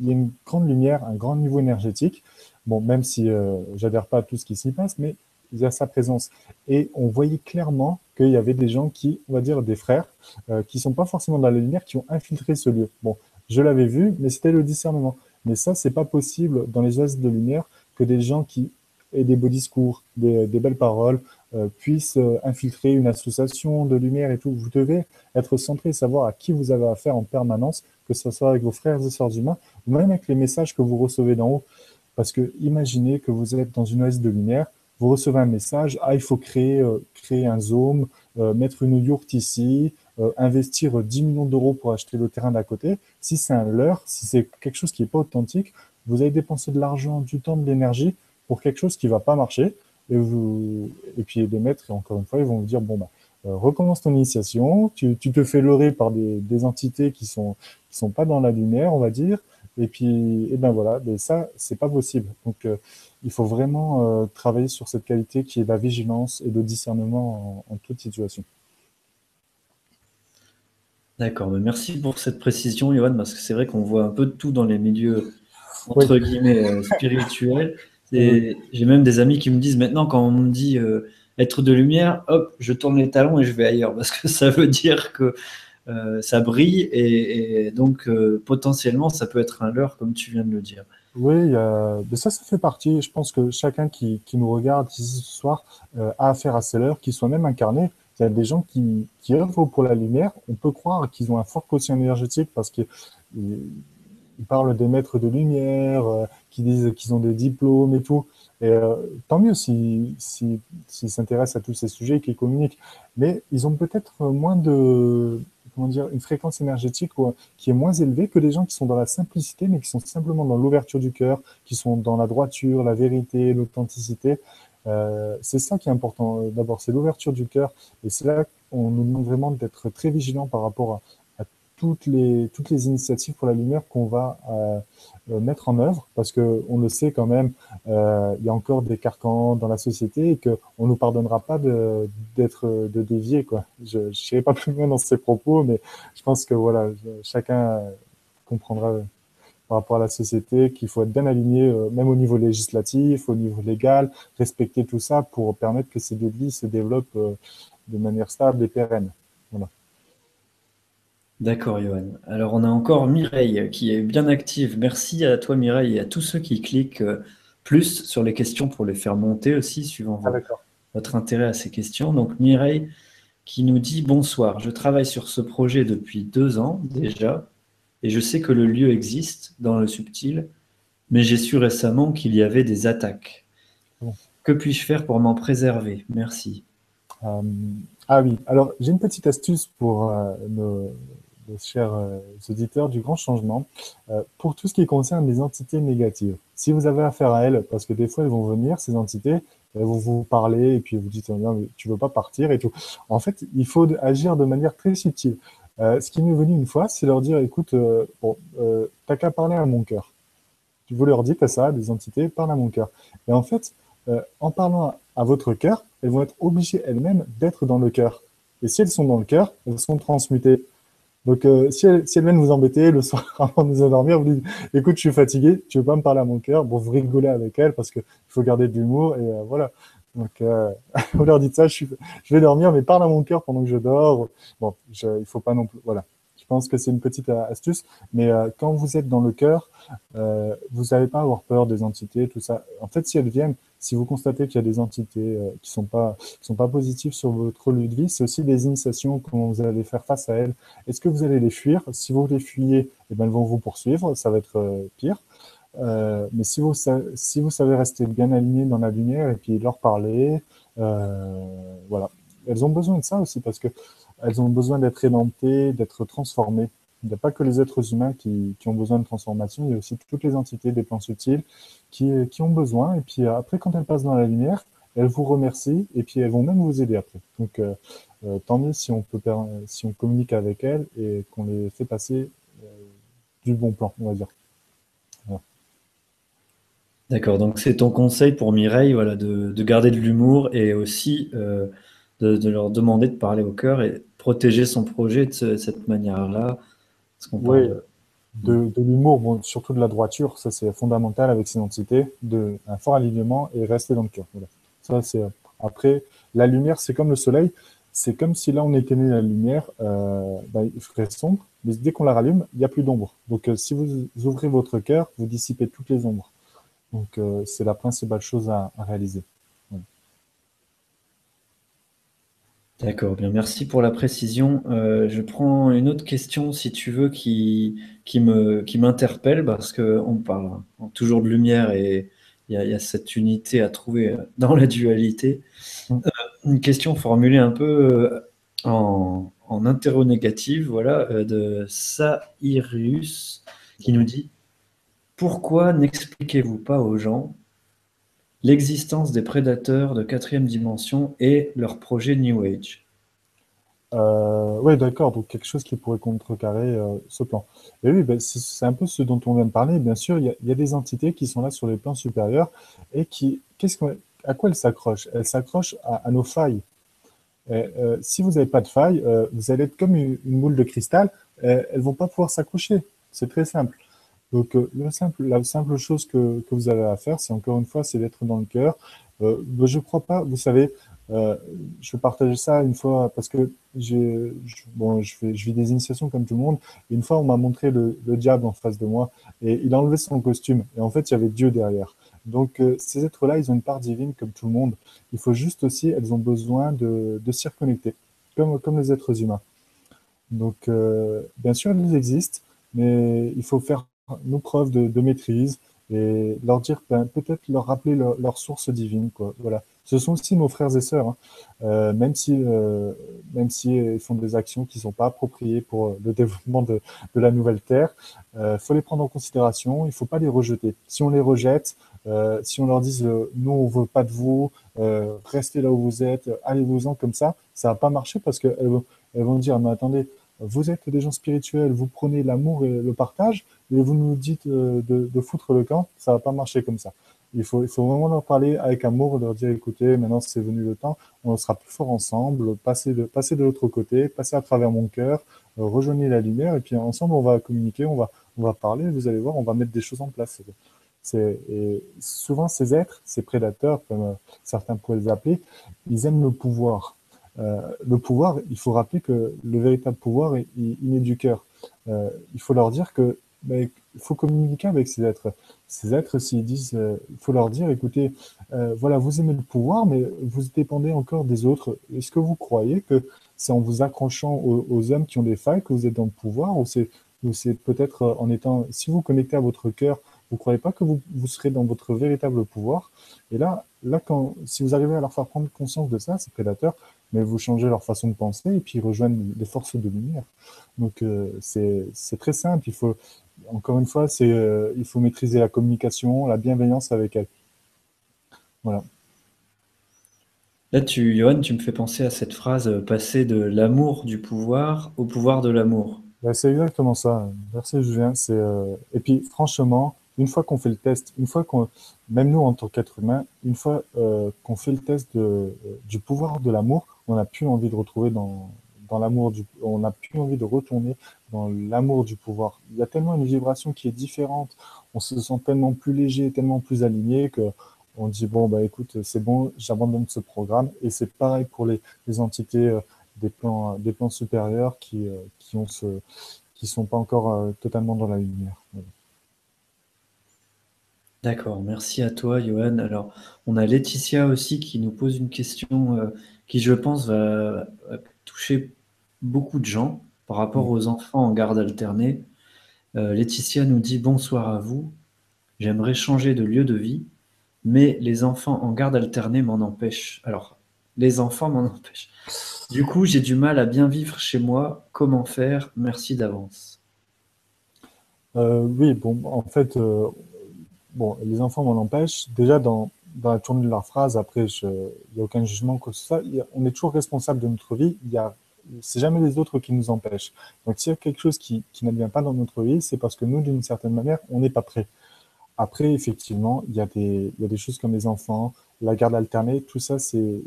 il y a une grande lumière, un grand niveau énergétique. Bon, même si euh, j'adhère pas à tout ce qui s'y passe, mais il y a sa présence. Et on voyait clairement qu'il y avait des gens qui, on va dire des frères, euh, qui sont pas forcément dans la lumière, qui ont infiltré ce lieu. Bon, je l'avais vu, mais c'était le discernement. Mais ça, c'est pas possible dans les oasis de lumière que des gens qui aient des beaux discours, des, belles paroles, euh, puissent euh, infiltrer une association de lumière et tout. Vous devez être centré, savoir à qui vous avez affaire en permanence, que ce soit avec vos frères et sœurs humains, ou même avec les messages que vous recevez d'en haut. Parce que imaginez que vous êtes dans une OS de lumière, vous recevez un message, ah, il faut créer, euh, créer un zoom, euh, mettre une yourte ici, euh, investir 10 millions d'euros pour acheter le terrain d'à côté. Si c'est un leurre, si c'est quelque chose qui n'est pas authentique, vous allez dépenser de l'argent, du temps, de l'énergie pour quelque chose qui va pas marcher. Et, vous, et puis les maîtres, encore une fois, ils vont vous dire, bon, bah, recommence ton initiation, tu, tu, te fais leurrer par des, des entités qui sont, qui sont pas dans la lumière, on va dire, et puis, et ben voilà, mais ça, c'est pas possible. Donc, euh, il faut vraiment euh, travailler sur cette qualité qui est la vigilance et le discernement en, toute situation. D'accord, merci pour cette précision, Johan, parce que c'est vrai qu'on voit un peu de tout dans les milieux entre guillemets euh, spirituels. Et j'ai même des amis qui me disent maintenant, quand on me dit être de lumière, hop, je tourne les talons et je vais ailleurs, parce que ça veut dire que euh, ça brille et, donc euh, potentiellement ça peut être un leurre comme tu viens de le dire. Oui, mais ça, ça fait partie. Je pense que chacun qui, nous regarde ici ce soir euh, a affaire à ces leurres qui sont même incarnés. Il y a des gens qui, qui œuvrent pour la lumière. On peut croire qu'ils ont un fort quotient énergétique parce qu'ils parlent des maîtres de lumière, qui disent qu'ils ont des diplômes et tout. Et tant mieux s'ils si, s'intéressent à tous ces sujets et qu'ils communiquent. Mais ils ont peut-être moins de, comment dire, une fréquence énergétique qui est moins élevée que des gens qui sont dans la simplicité, mais qui sont simplement dans l'ouverture du cœur, qui sont dans la droiture, la vérité, l'authenticité. Euh, c'est ça qui est important. D'abord, c'est l'ouverture du cœur, et c'est là qu'on nous demande vraiment d'être très vigilant par rapport à, toutes les, toutes les initiatives pour la lumière qu'on va euh, euh, mettre en œuvre, parce que on le sait quand même, euh, il y a encore des carcans dans la société et qu'on ne nous pardonnera pas d'être de, dévier. Quoi. Je ne serai pas plus loin dans ces propos, mais je pense que voilà, chacun comprendra par rapport à la société qu'il faut être bien aligné, même au niveau législatif, au niveau légal, respecter tout ça pour permettre que ces débits se développent de manière stable et pérenne. D'accord, Johan. Alors, on a encore Mireille qui est bien active. Merci à toi, Mireille, et à tous ceux qui cliquent euh, plus sur les questions pour les faire monter aussi, suivant ah, votre intérêt à ces questions. Donc, Mireille qui nous dit Bonsoir, je travaille sur ce projet depuis deux ans déjà, et je sais que le lieu existe dans le subtil, mais j'ai su récemment qu'il y avait des attaques. Que puis-je faire pour m'en préserver? Merci. Euh, ah oui, alors j'ai une petite astuce pour euh, nos, chers euh, auditeurs du grand changement. pour tout ce qui concerne les entités négatives, si vous avez affaire à elles, parce que des fois elles vont venir, ces entités, elles vont vous parler et puis vous dites non, mais tu veux pas partir et tout. En fait, il faut agir de manière très subtile. ce qui m'est venu une fois, c'est leur dire écoute, bon, t'as qu'à parler à mon cœur. Vous leur dites ça, des entités, parle à mon cœur. Et en fait, en parlant à votre cœur, elles vont être obligées elles-mêmes d'être dans le cœur. Et si elles sont dans le cœur, elles sont transmutées. Donc, euh, si, elles, si, elles, viennent vous embêter le soir avant de vous endormir, vous dites Écoute, je suis fatigué, tu veux pas me parler à mon cœur Bon, vous rigolez avec elles parce qu'il faut garder de l'humour et euh, voilà. Donc, euh, vous leur dites ça je, je, vais dormir, mais parle à mon cœur pendant que je dors. Bon, je, il faut pas non plus. Voilà. Je pense que c'est une petite astuce, mais quand vous êtes dans le cœur, vous n'allez pas avoir peur des entités, tout ça. En fait, si elles viennent, si vous constatez qu'il y a des entités euh, qui sont sont pas positives sur votre lieu de vie, c'est aussi des initiations que vous allez faire face à elles. Est-ce que vous allez les fuir? Si vous les fuyez, eh ben, elles vont vous poursuivre, ça va être euh, pire. Euh, mais si vous, si vous savez rester bien aligné dans la lumière et puis leur parler, voilà. Elles ont besoin de ça aussi parce que elles ont besoin d'être édentées, d'être transformées. Il n'y a pas que les êtres humains qui, ont besoin de transformation, il y a aussi toutes les entités des plans subtils qui, ont besoin. Et puis après, quand elles passent dans la lumière, elles vous remercient et puis elles vont même vous aider après. Donc, euh, euh tant mieux si on, peut, si on communique avec elles et qu'on les fait passer euh, du bon plan, on va dire. D'accord, donc c'est ton conseil pour Mireille voilà, de, de garder de l'humour et aussi euh, de, leur demander de parler au cœur et protéger son projet de, cette manière-là. Oui, de, l'humour, surtout de la droiture, ça c'est fondamental avec ces entités, de, un fort alignement et rester dans le cœur. Ça, c'est, après, la lumière, c'est comme le soleil, c'est comme si là on était né la lumière, euh, bah, il ferait sombre, mais dès qu'on la rallume, il n'y a plus d'ombre. Donc euh, si vous ouvrez votre cœur, vous dissipez toutes les ombres. Donc euh, c'est la principale chose à, réaliser. D'accord, bien, merci pour la précision. Euh, je prends une autre question, si tu veux, qui, me, qui m'interpelle, parce qu'on parle toujours de lumière et il y, a, cette unité à trouver dans la dualité. Euh, une question formulée un peu euh, en, en interronégative, voilà, de Sairius, qui nous dit Pourquoi n'expliquez-vous pas aux gens l'existence des prédateurs de quatrième dimension et leur projet New Age. Euh, oui, d'accord, donc quelque chose qui pourrait contrecarrer euh, ce plan. Et oui, ben, c'est un peu ce dont on vient de parler. Bien sûr, il y, a, des entités qui sont là sur les plans supérieurs et qui, à quoi elles s'accrochent? Elles s'accrochent à, nos failles. Euh, si vous n'avez pas de failles, vous allez être comme une, une boule de cristal, elles vont pas pouvoir s'accrocher. C'est très simple. Donc, euh, le simple, la simple chose que, que vous avez à faire, c'est encore une fois, c'est d'être dans le cœur. Euh, ben, je crois pas, vous savez, euh, je partager ça une fois parce que j'ai, bon, je, je vis des initiations comme tout le monde. une fois, on m'a montré le, le, diable en face de moi et il a enlevé son costume. Et en fait, il y avait Dieu derrière. Donc, ces êtres-là, ils ont une part divine comme tout le monde. Il faut juste aussi, elles ont besoin de, de s'y reconnecter, comme, comme les êtres humains. Donc, bien sûr, elles existent, mais il faut faire nos preuves de, maîtrise et leur dire, ben, peut-être leur rappeler leur, source divine. Quoi. Voilà. Ce sont aussi nos frères et sœurs, hein. euh, même si, euh, même si ils font des actions qui sont pas appropriées pour le développement de, de la nouvelle terre. Euh, faut les prendre en considération. Il faut pas les rejeter. Si on les rejette, euh, si on leur dit euh, nous on veut pas de vous, restez là où vous êtes, allez-vous-en comme ça, ça va pas marcher parce qu'elles vont, elles vont dire mais attendez, vous êtes des gens spirituels, vous prenez l'amour et le partage, et vous nous dites euh, de, foutre le camp, ça va pas marcher comme ça. Il faut, il faut vraiment leur parler avec amour, leur dire écoutez, maintenant c'est venu le temps, on sera plus fort ensemble, passez de, l'autre côté, passez à travers mon cœur, euh, rejoignez la lumière, et puis ensemble on va communiquer, on va, on va parler, vous allez voir, on va mettre des choses en place. Et souvent ces êtres, ces prédateurs, comme euh, certains pourraient les appeler, ils aiment le pouvoir. Le pouvoir, il faut rappeler que le véritable pouvoir, il, est du cœur. Il faut leur dire que il faut communiquer avec ces êtres. Ces êtres, s'ils disent, euh, faut leur dire, écoutez, euh, voilà, vous aimez le pouvoir, mais vous dépendez encore des autres. Est-ce que vous croyez que c'est en vous accrochant aux, hommes qui ont des failles que vous êtes dans le pouvoir, ou c'est, c'est peut-être en étant, si vous connectez à votre cœur, vous croyez pas que vous, vous serez dans votre véritable pouvoir? Et là, là, quand, si vous arrivez à leur faire prendre conscience de ça, ces prédateurs, mais vous changez leur façon de penser et puis ils rejoignent les forces de lumière. Donc euh, c'est très simple. Il faut, encore une fois, c'est euh, il faut maîtriser la communication, la bienveillance avec elle. Voilà. Là, tu, Johan, tu me fais penser à cette phrase euh, passer de l'amour du pouvoir au pouvoir de l'amour. Ben, c'est exactement ça. Merci Julien. C'est et puis franchement, une fois qu'on fait le test, une fois qu'on, même nous en tant qu'être humain, une fois qu'on fait le test de, du pouvoir de l'amour, on n'a plus envie de retrouver dans, dans l'amour du, on n'a plus envie de retourner dans l'amour du pouvoir. Il y a tellement une vibration qui est différente. On se sent tellement plus léger, tellement plus aligné que on dit bon bah écoute c'est bon, j'abandonne ce programme et c'est pareil pour les, entités euh, des plans des plans supérieurs qui euh, qui ont ce qui sont pas encore euh, totalement dans la lumière. D'accord, merci à toi, Johan. Alors, on a Laetitia aussi qui nous pose une question qui, je pense, va toucher beaucoup de gens par rapport mm. aux enfants en garde alternée. Euh, Laetitia nous dit bonsoir à vous. J'aimerais changer de lieu de vie, mais les enfants en garde alternée m'en empêchent. Alors, les enfants m'en empêchent. Du coup, j'ai du mal à bien vivre chez moi. Comment faire? Merci d'avance. Euh, oui, bon, en fait, euh, bon, les enfants m'en empêchent. Déjà, dans, dans la tournée de leur phrase, après, il n'y a aucun jugement, que ce soit. on est toujours responsable de notre vie. Il y a c'est jamais les autres qui nous empêchent. Donc, s'il y a quelque chose qui, qui n'advient pas dans notre vie, c'est parce que nous, d'une certaine manière, on n'est pas prêt. Après, effectivement, il y, a des, il y a des choses comme les enfants, la garde alternée, tout ça, c'est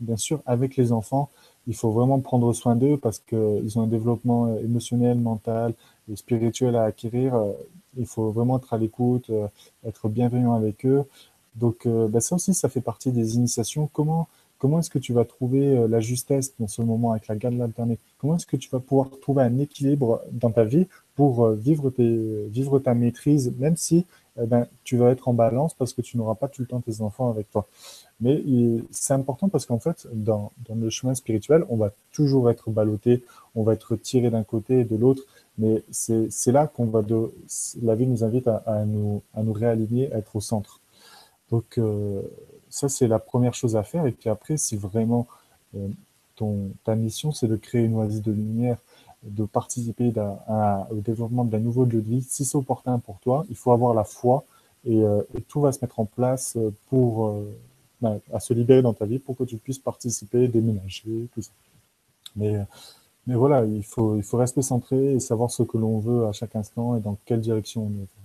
bien sûr avec les enfants. Il faut vraiment prendre soin d'eux parce qu'ils ont un développement émotionnel, mental et spirituel à acquérir. Il faut vraiment être à l'écoute, être bienveillant avec eux. Donc, euh, ben ça aussi, ça fait partie des initiations. Comment Comment est-ce que tu vas trouver euh, la justesse dans ce moment avec la garde alternée Comment est-ce que tu vas pouvoir trouver un équilibre dans ta vie pour euh, vivre, tes, vivre ta maîtrise, même si eh ben, tu vas être en balance parce que tu n'auras pas tout le temps tes enfants avec toi? Mais c'est important parce qu'en fait, dans, le chemin spirituel, on va toujours être ballotté, on va être tiré d'un côté et de l'autre. Mais c'est là qu'on va la vie nous invite à, nous, réaligner, à être au centre. Donc, euh, ça, c'est la première chose à faire. Et puis après, si vraiment euh, ton, ta mission, c'est de créer une oasis de lumière, de participer au développement d'un nouveau lieu de vie, si c'est opportun pour toi, il faut avoir la foi et, euh, tout va se mettre en place pour euh, ben, à se libérer dans ta vie pour que tu puisses participer, déménager, tout ça. Mais, mais voilà, il faut, il faut rester centré et savoir ce que l'on veut à chaque instant et dans quelle direction on est.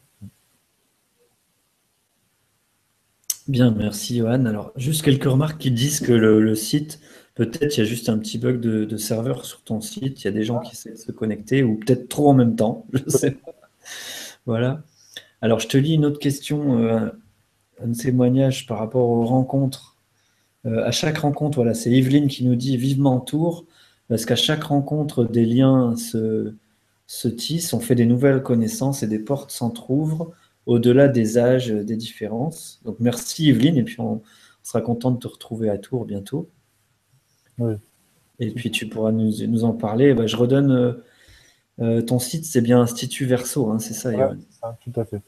Bien, merci Johan. Alors, juste quelques remarques qui disent que le, site, peut-être il y a juste un petit bug de, serveur sur ton site, il y a des gens qui essaient de se connecter, ou peut-être trop en même temps, je ne sais pas. Voilà. Alors, je te lis une autre question, euh, un témoignage par rapport aux rencontres. Euh, à chaque rencontre, voilà, c'est Yveline qui nous dit vivement tour, parce qu'à chaque rencontre, des liens se, se tissent, on fait des nouvelles connaissances et des portes s'entr'ouvrent au-delà des âges, des différences. Donc merci Evelyne, et puis on, sera content de te retrouver à Tours bientôt. Oui. Et puis tu pourras nous, en parler. Bah, je redonne euh, euh, ton site, c'est bien Institut Verso, hein, c'est ça, ouais, Tout à fait.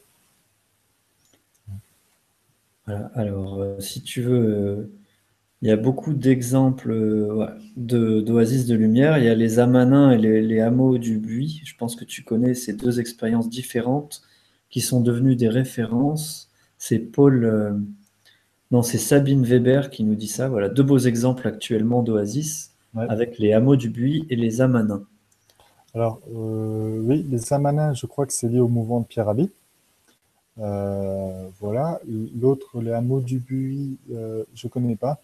Voilà, alors euh, si tu veux, il y a beaucoup d'exemples d'oasis de, lumière. Il y a les Amanins et les, les hameaux du Buis. Je pense que tu connais ces deux expériences différentes qui sont devenus des références. C'est Paul, euh, non, c'est Sabine Weber qui nous dit ça. Voilà, deux beaux exemples actuellement d'Oasis avec les hameaux du Buis et les Amanins. Alors, euh, oui, les Amanins, je crois que c'est lié au mouvement de Pierre Rabhi. Euh, voilà. L'autre, les hameaux du Buis, je ne connais pas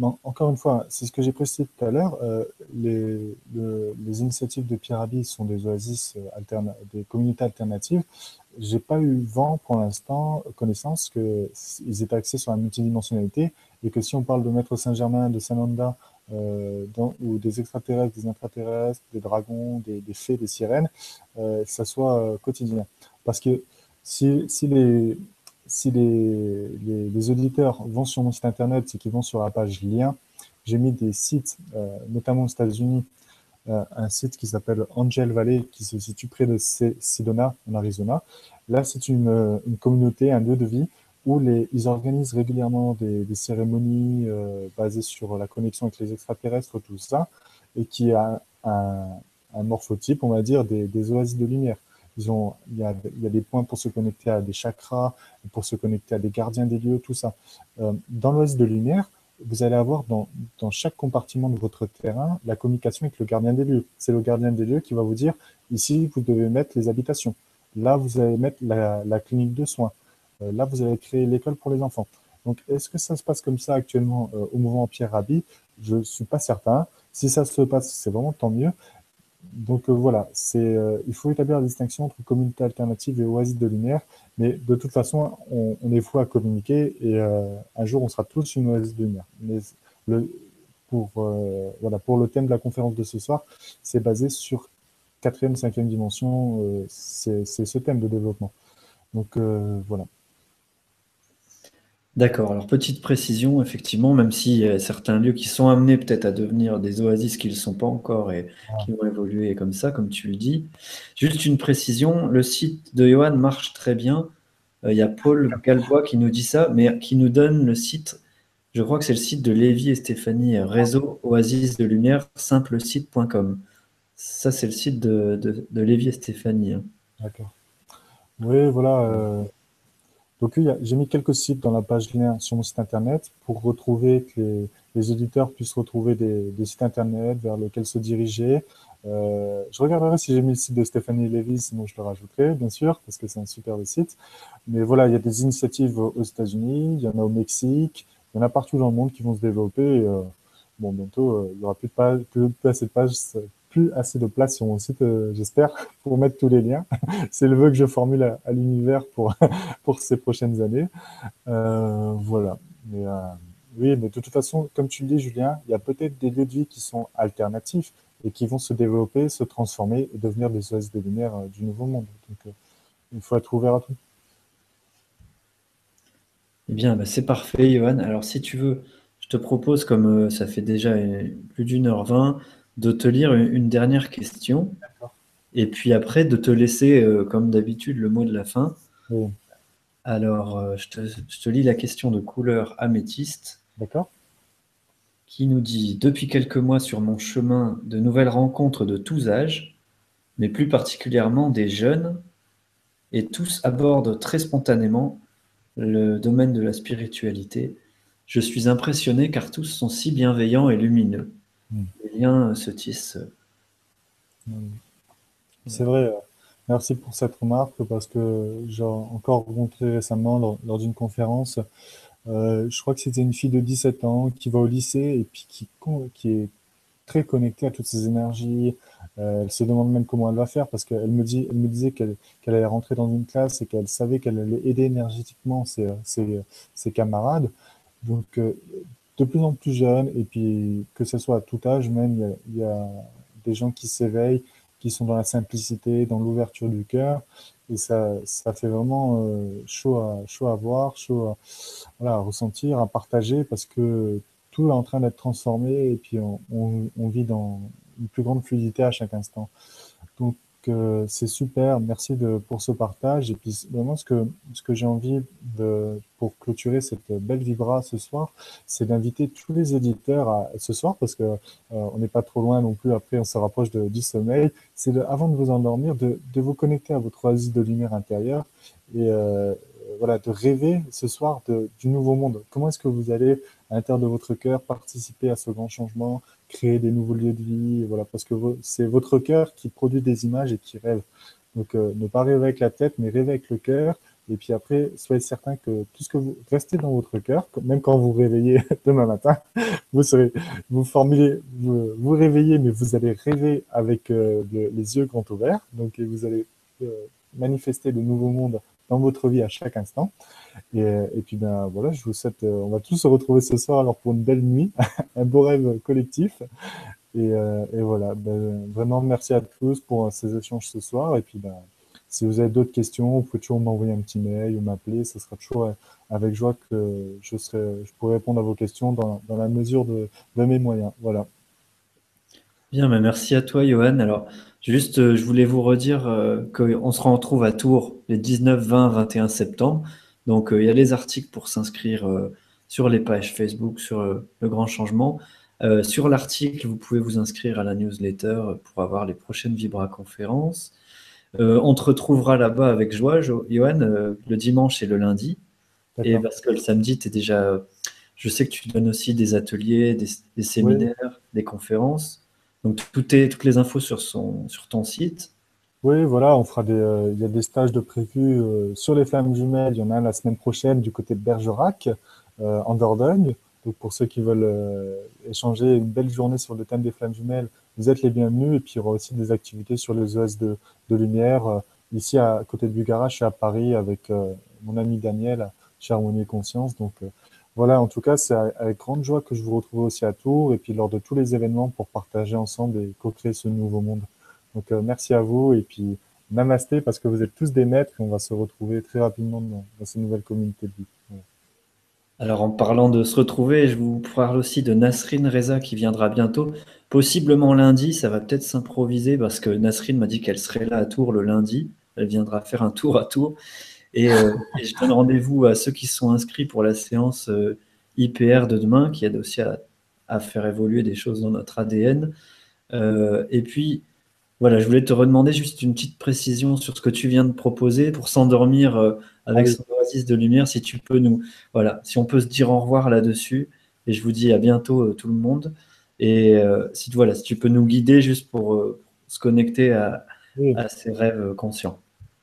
encore une fois, c'est ce que j'ai précisé tout à l'heure. Euh, les, initiatives de Pierre Rabhi sont des oasis, euh, des communautés alternatives. J'ai pas eu vent pour l'instant, connaissance qu'ils étaient axés sur la multidimensionnalité et que si on parle de Maître Saint-Germain, de Sananda, ou des extraterrestres, des intraterrestres, des dragons, des, fées, des sirènes, ça soit quotidien. Parce que si les, si les, les, auditeurs vont sur mon site internet, c'est qu'ils vont sur la page lien. J'ai mis des sites, notamment aux États-Unis, euh, un site qui s'appelle Angel Valley, qui se situe près de Sedona, en Arizona. Là, c'est une, euh, une, communauté, un lieu de vie où les, ils organisent régulièrement des, des cérémonies euh, basées sur la connexion avec les extraterrestres, tout ça, et qui a un, un morphotype, on va dire, des, des oasis de lumière. Il, y a, des points pour se connecter à des chakras, pour se connecter à des gardiens des lieux, tout ça. Euh, dans l'oasis de lumière, vous allez avoir dans, chaque compartiment de votre terrain la communication avec le gardien des lieux. C'est le gardien des lieux qui va vous dire ici, vous devez mettre les habitations. Là, vous allez mettre la, la clinique de soins. Euh, là, vous allez créer l'école pour les enfants. Donc, est-ce que ça se passe comme ça actuellement euh, au mouvement Pierre Rabhi? Je ne suis pas certain. Si ça se passe, c'est vraiment tant mieux donc euh, voilà, c'est, euh, il faut établir la distinction entre communauté alternative et oasis de lumière, mais de toute façon, on, est fou à communiquer et euh, un jour, on sera tous une oasis de lumière. Mais pour, voilà, pour le thème de la conférence de ce soir, c'est basé sur quatrième, cinquième dimension, c'est ce thème de développement. Donc voilà. D'accord. Alors, petite précision, effectivement, même s'il y a certains lieux qui sont amenés peut-être à devenir des oasis qui ne sont pas encore et qui vont évoluer comme ça, comme tu le dis. Juste une précision, le site de Johan marche très bien. Euh, il y a Paul Galbois qui nous dit ça, mais qui nous donne le site, je crois que c'est le site de Lévi et Stéphanie, réseau oasis de lumière, simplesite.com. Ça, c'est le site de, de, Lévi et Stéphanie. Hein. D'accord. Oui, voilà. Euh, donc j'ai mis quelques sites dans la page lien sur mon site internet pour retrouver que les, auditeurs puissent retrouver des, sites internet vers lesquels se diriger. Euh, je regarderai si j'ai mis le site de Stéphanie Lévy, sinon je le rajouterai, bien sûr, parce que c'est un super site. Mais voilà, il y a des initiatives aux États-Unis, il y en a au Mexique, il y en a partout dans le monde qui vont se développer. Euh, bon, bientôt, euh, il n'y aura plus, de page, plus, assez de pages plus assez de place sur mon site, euh, j'espère, pour mettre tous les liens. C'est le vœu que je formule à, l'univers pour, pour ces prochaines années. Euh, voilà. Mais, euh, oui, mais de toute façon, comme tu le dis, Julien, il y a peut-être des lieux de vie qui sont alternatifs et qui vont se développer, se transformer et devenir des oasis de lumière du nouveau monde. Donc, il faut être ouvert à tout. Eh bien, bah, c'est parfait, Johan. Alors, si tu veux, je te propose, comme ça fait déjà plus d'une heure vingt, de te lire une dernière question. Et puis après, de te laisser, euh, comme d'habitude, le mot de la fin. Alors, euh, je, te, lis la question de couleur améthyste. D'accord. Qui nous dit Depuis quelques mois sur mon chemin, de nouvelles rencontres de tous âges, mais plus particulièrement des jeunes, et tous abordent très spontanément le domaine de la spiritualité. Je suis impressionné car tous sont si bienveillants et lumineux. Les liens se tissent. Hmm. C'est vrai. Euh, merci pour cette remarque parce que j'ai encore rencontré récemment lors, d'une conférence, euh, je crois que c'était une fille de 17 ans qui va au lycée et puis qui, qui est très connectée à toutes ces énergies. Euh, elle se demande même comment elle va faire parce qu'elle me, dit, elle me disait qu'elle allait rentrer dans une classe et qu'elle savait qu'elle allait aider énergétiquement ses, ses camarades. Donc, de plus en plus jeunes, et puis que ce soit à tout âge, même, il y a, des gens qui s'éveillent, qui sont dans la simplicité, dans l'ouverture du cœur, et ça, ça fait vraiment euh, chaud, à, chaud à voir, chaud à, voilà, à ressentir, à partager, parce que tout est en train d'être transformé, et puis on, vit dans une plus grande fluidité à chaque instant. C'est super. Merci pour ce partage. Et puis vraiment, ce que, ce que j'ai envie de, pour clôturer cette belle vibra ce soir, c'est d'inviter tous les éditeurs à, ce soir, parce que euh, on n'est pas trop loin non plus. Après, on se rapproche de, du sommeil. C'est avant de vous endormir, de, vous connecter à votre oasis de lumière intérieure et euh, voilà, de rêver ce soir du nouveau monde. Comment est-ce que vous allez, à l'intérieur de votre cœur, participer à ce grand changement, créer des nouveaux lieux de vie, voilà, parce que c'est votre cœur qui produit des images et qui rêve. Donc, euh, ne pas rêver avec la tête, mais rêver avec le cœur. Et puis après, soyez certain que tout ce que vous restez dans votre cœur, même quand vous réveillez demain matin, vous serez, vous formulez, vous, vous réveillez, mais vous allez rêver avec euh, les yeux grands ouverts. Donc, vous allez euh, manifester le nouveau monde dans votre vie à chaque instant. Et, puis ben voilà, je vous souhaite, on va tous se retrouver ce soir alors pour une belle nuit, un beau rêve collectif. Et, et voilà, ben, vraiment merci à tous pour ces échanges ce soir. Et puis ben, si vous avez d'autres questions, vous pouvez toujours m'envoyer un petit mail ou m'appeler. Ce sera toujours avec joie que je, serai, je pourrai répondre à vos questions dans, la mesure de, de, mes moyens. Voilà. Bien, mais merci à toi, Johan. Alors, juste, euh, je voulais vous redire euh, qu'on se retrouve à Tours les 19, 20, 21 septembre. Donc, euh, il y a les articles pour s'inscrire sur les pages Facebook, sur le grand changement. sur l'article, vous pouvez vous inscrire à la newsletter pour avoir les prochaines Vibra conférences. Euh, on te retrouvera là-bas avec joie, Johan, euh, le dimanche et le lundi. Et parce que le samedi, tu es déjà. Je sais que tu donnes aussi des ateliers, des, séminaires, des conférences. Donc, tout est, toutes les infos sur, son, sur ton site. Oui, voilà, on fera des, euh, il y a des stages de prévus sur les flammes jumelles. Il y en a la semaine prochaine du côté de Bergerac, en Dordogne. Donc, pour ceux qui veulent échanger une belle journée sur le thème des flammes jumelles, vous êtes les bienvenus. Et puis, il y aura aussi des activités sur les OS de, de lumière. Euh, ici, à côté de Bugara, je suis à Paris avec euh, mon ami Daniel chez Harmonie et Conscience. Donc, euh, voilà, en tout cas, c'est avec grande joie que je vous retrouve aussi à Tours et puis lors de tous les événements pour partager ensemble et co-créer ce nouveau monde. Donc, merci à vous et puis namasté parce que vous êtes tous des maîtres et on va se retrouver très rapidement dans, dans ces nouvelles communautés de vie. Alors, en parlant de se retrouver, je vous parle aussi de Nasrin Reza qui viendra bientôt. Possiblement lundi, ça va peut-être s'improviser parce que Nasrin m'a dit qu'elle serait là à Tours le lundi. Elle viendra faire un tour à Tours. Et, euh, je donne rendez-vous à ceux qui sont inscrits pour la séance euh, IPR de demain, qui aide aussi à, faire évoluer des choses dans notre ADN. Euh, et puis, voilà, je voulais te redemander juste une petite précision sur ce que tu viens de proposer pour s'endormir avec son oasis de lumière. Si tu peux nous, voilà, si on peut se dire au revoir là-dessus. Et je vous dis à bientôt tout le monde. Et euh, si, voilà, si tu peux nous guider juste pour se connecter à, ces rêves conscients.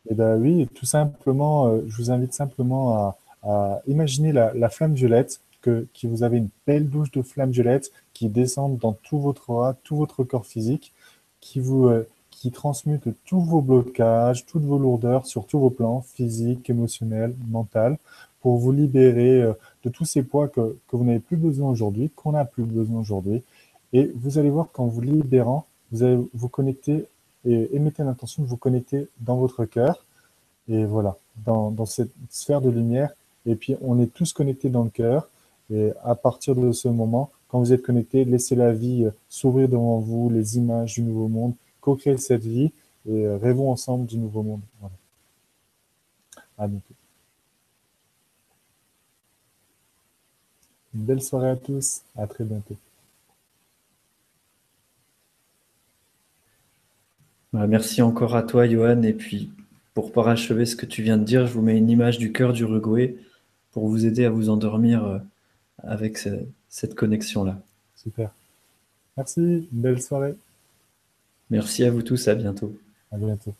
Eh ben oui, tout simplement, je vous invite simplement à, imaginer la, flamme violette, que, que vous avez une belle douche de flamme violette qui descend dans tout votre aura, tout votre corps physique qui vous euh, qui transmute tous vos blocages, toutes vos lourdeurs sur tous vos plans, physique, émotionnel, mental, pour vous libérer euh, de tous ces poids que, que vous n'avez plus besoin aujourd'hui, qu'on n'a plus besoin aujourd'hui. Et vous allez voir qu'en vous libérant, vous allez vous connecter et émettez l'intention de vous connecter dans votre cœur. Et voilà, dans, cette sphère de lumière. Et puis, on est tous connectés dans le cœur. Et à partir de ce moment, quand vous êtes connecté, laissez la vie euh, s'ouvrir devant vous, les images du nouveau monde, co-créer cette vie et euh, rêvons ensemble du nouveau monde. Voilà. À bientôt. Une belle soirée à tous. À très bientôt. Merci encore à toi, Johan. Et puis, pour parachever ce que tu viens de dire, je vous mets une image du cœur du Uruguay pour vous aider à vous endormir euh, avec ce, cette connexion-là. Super. Merci, belle soirée. Merci à vous tous, à bientôt. À bientôt.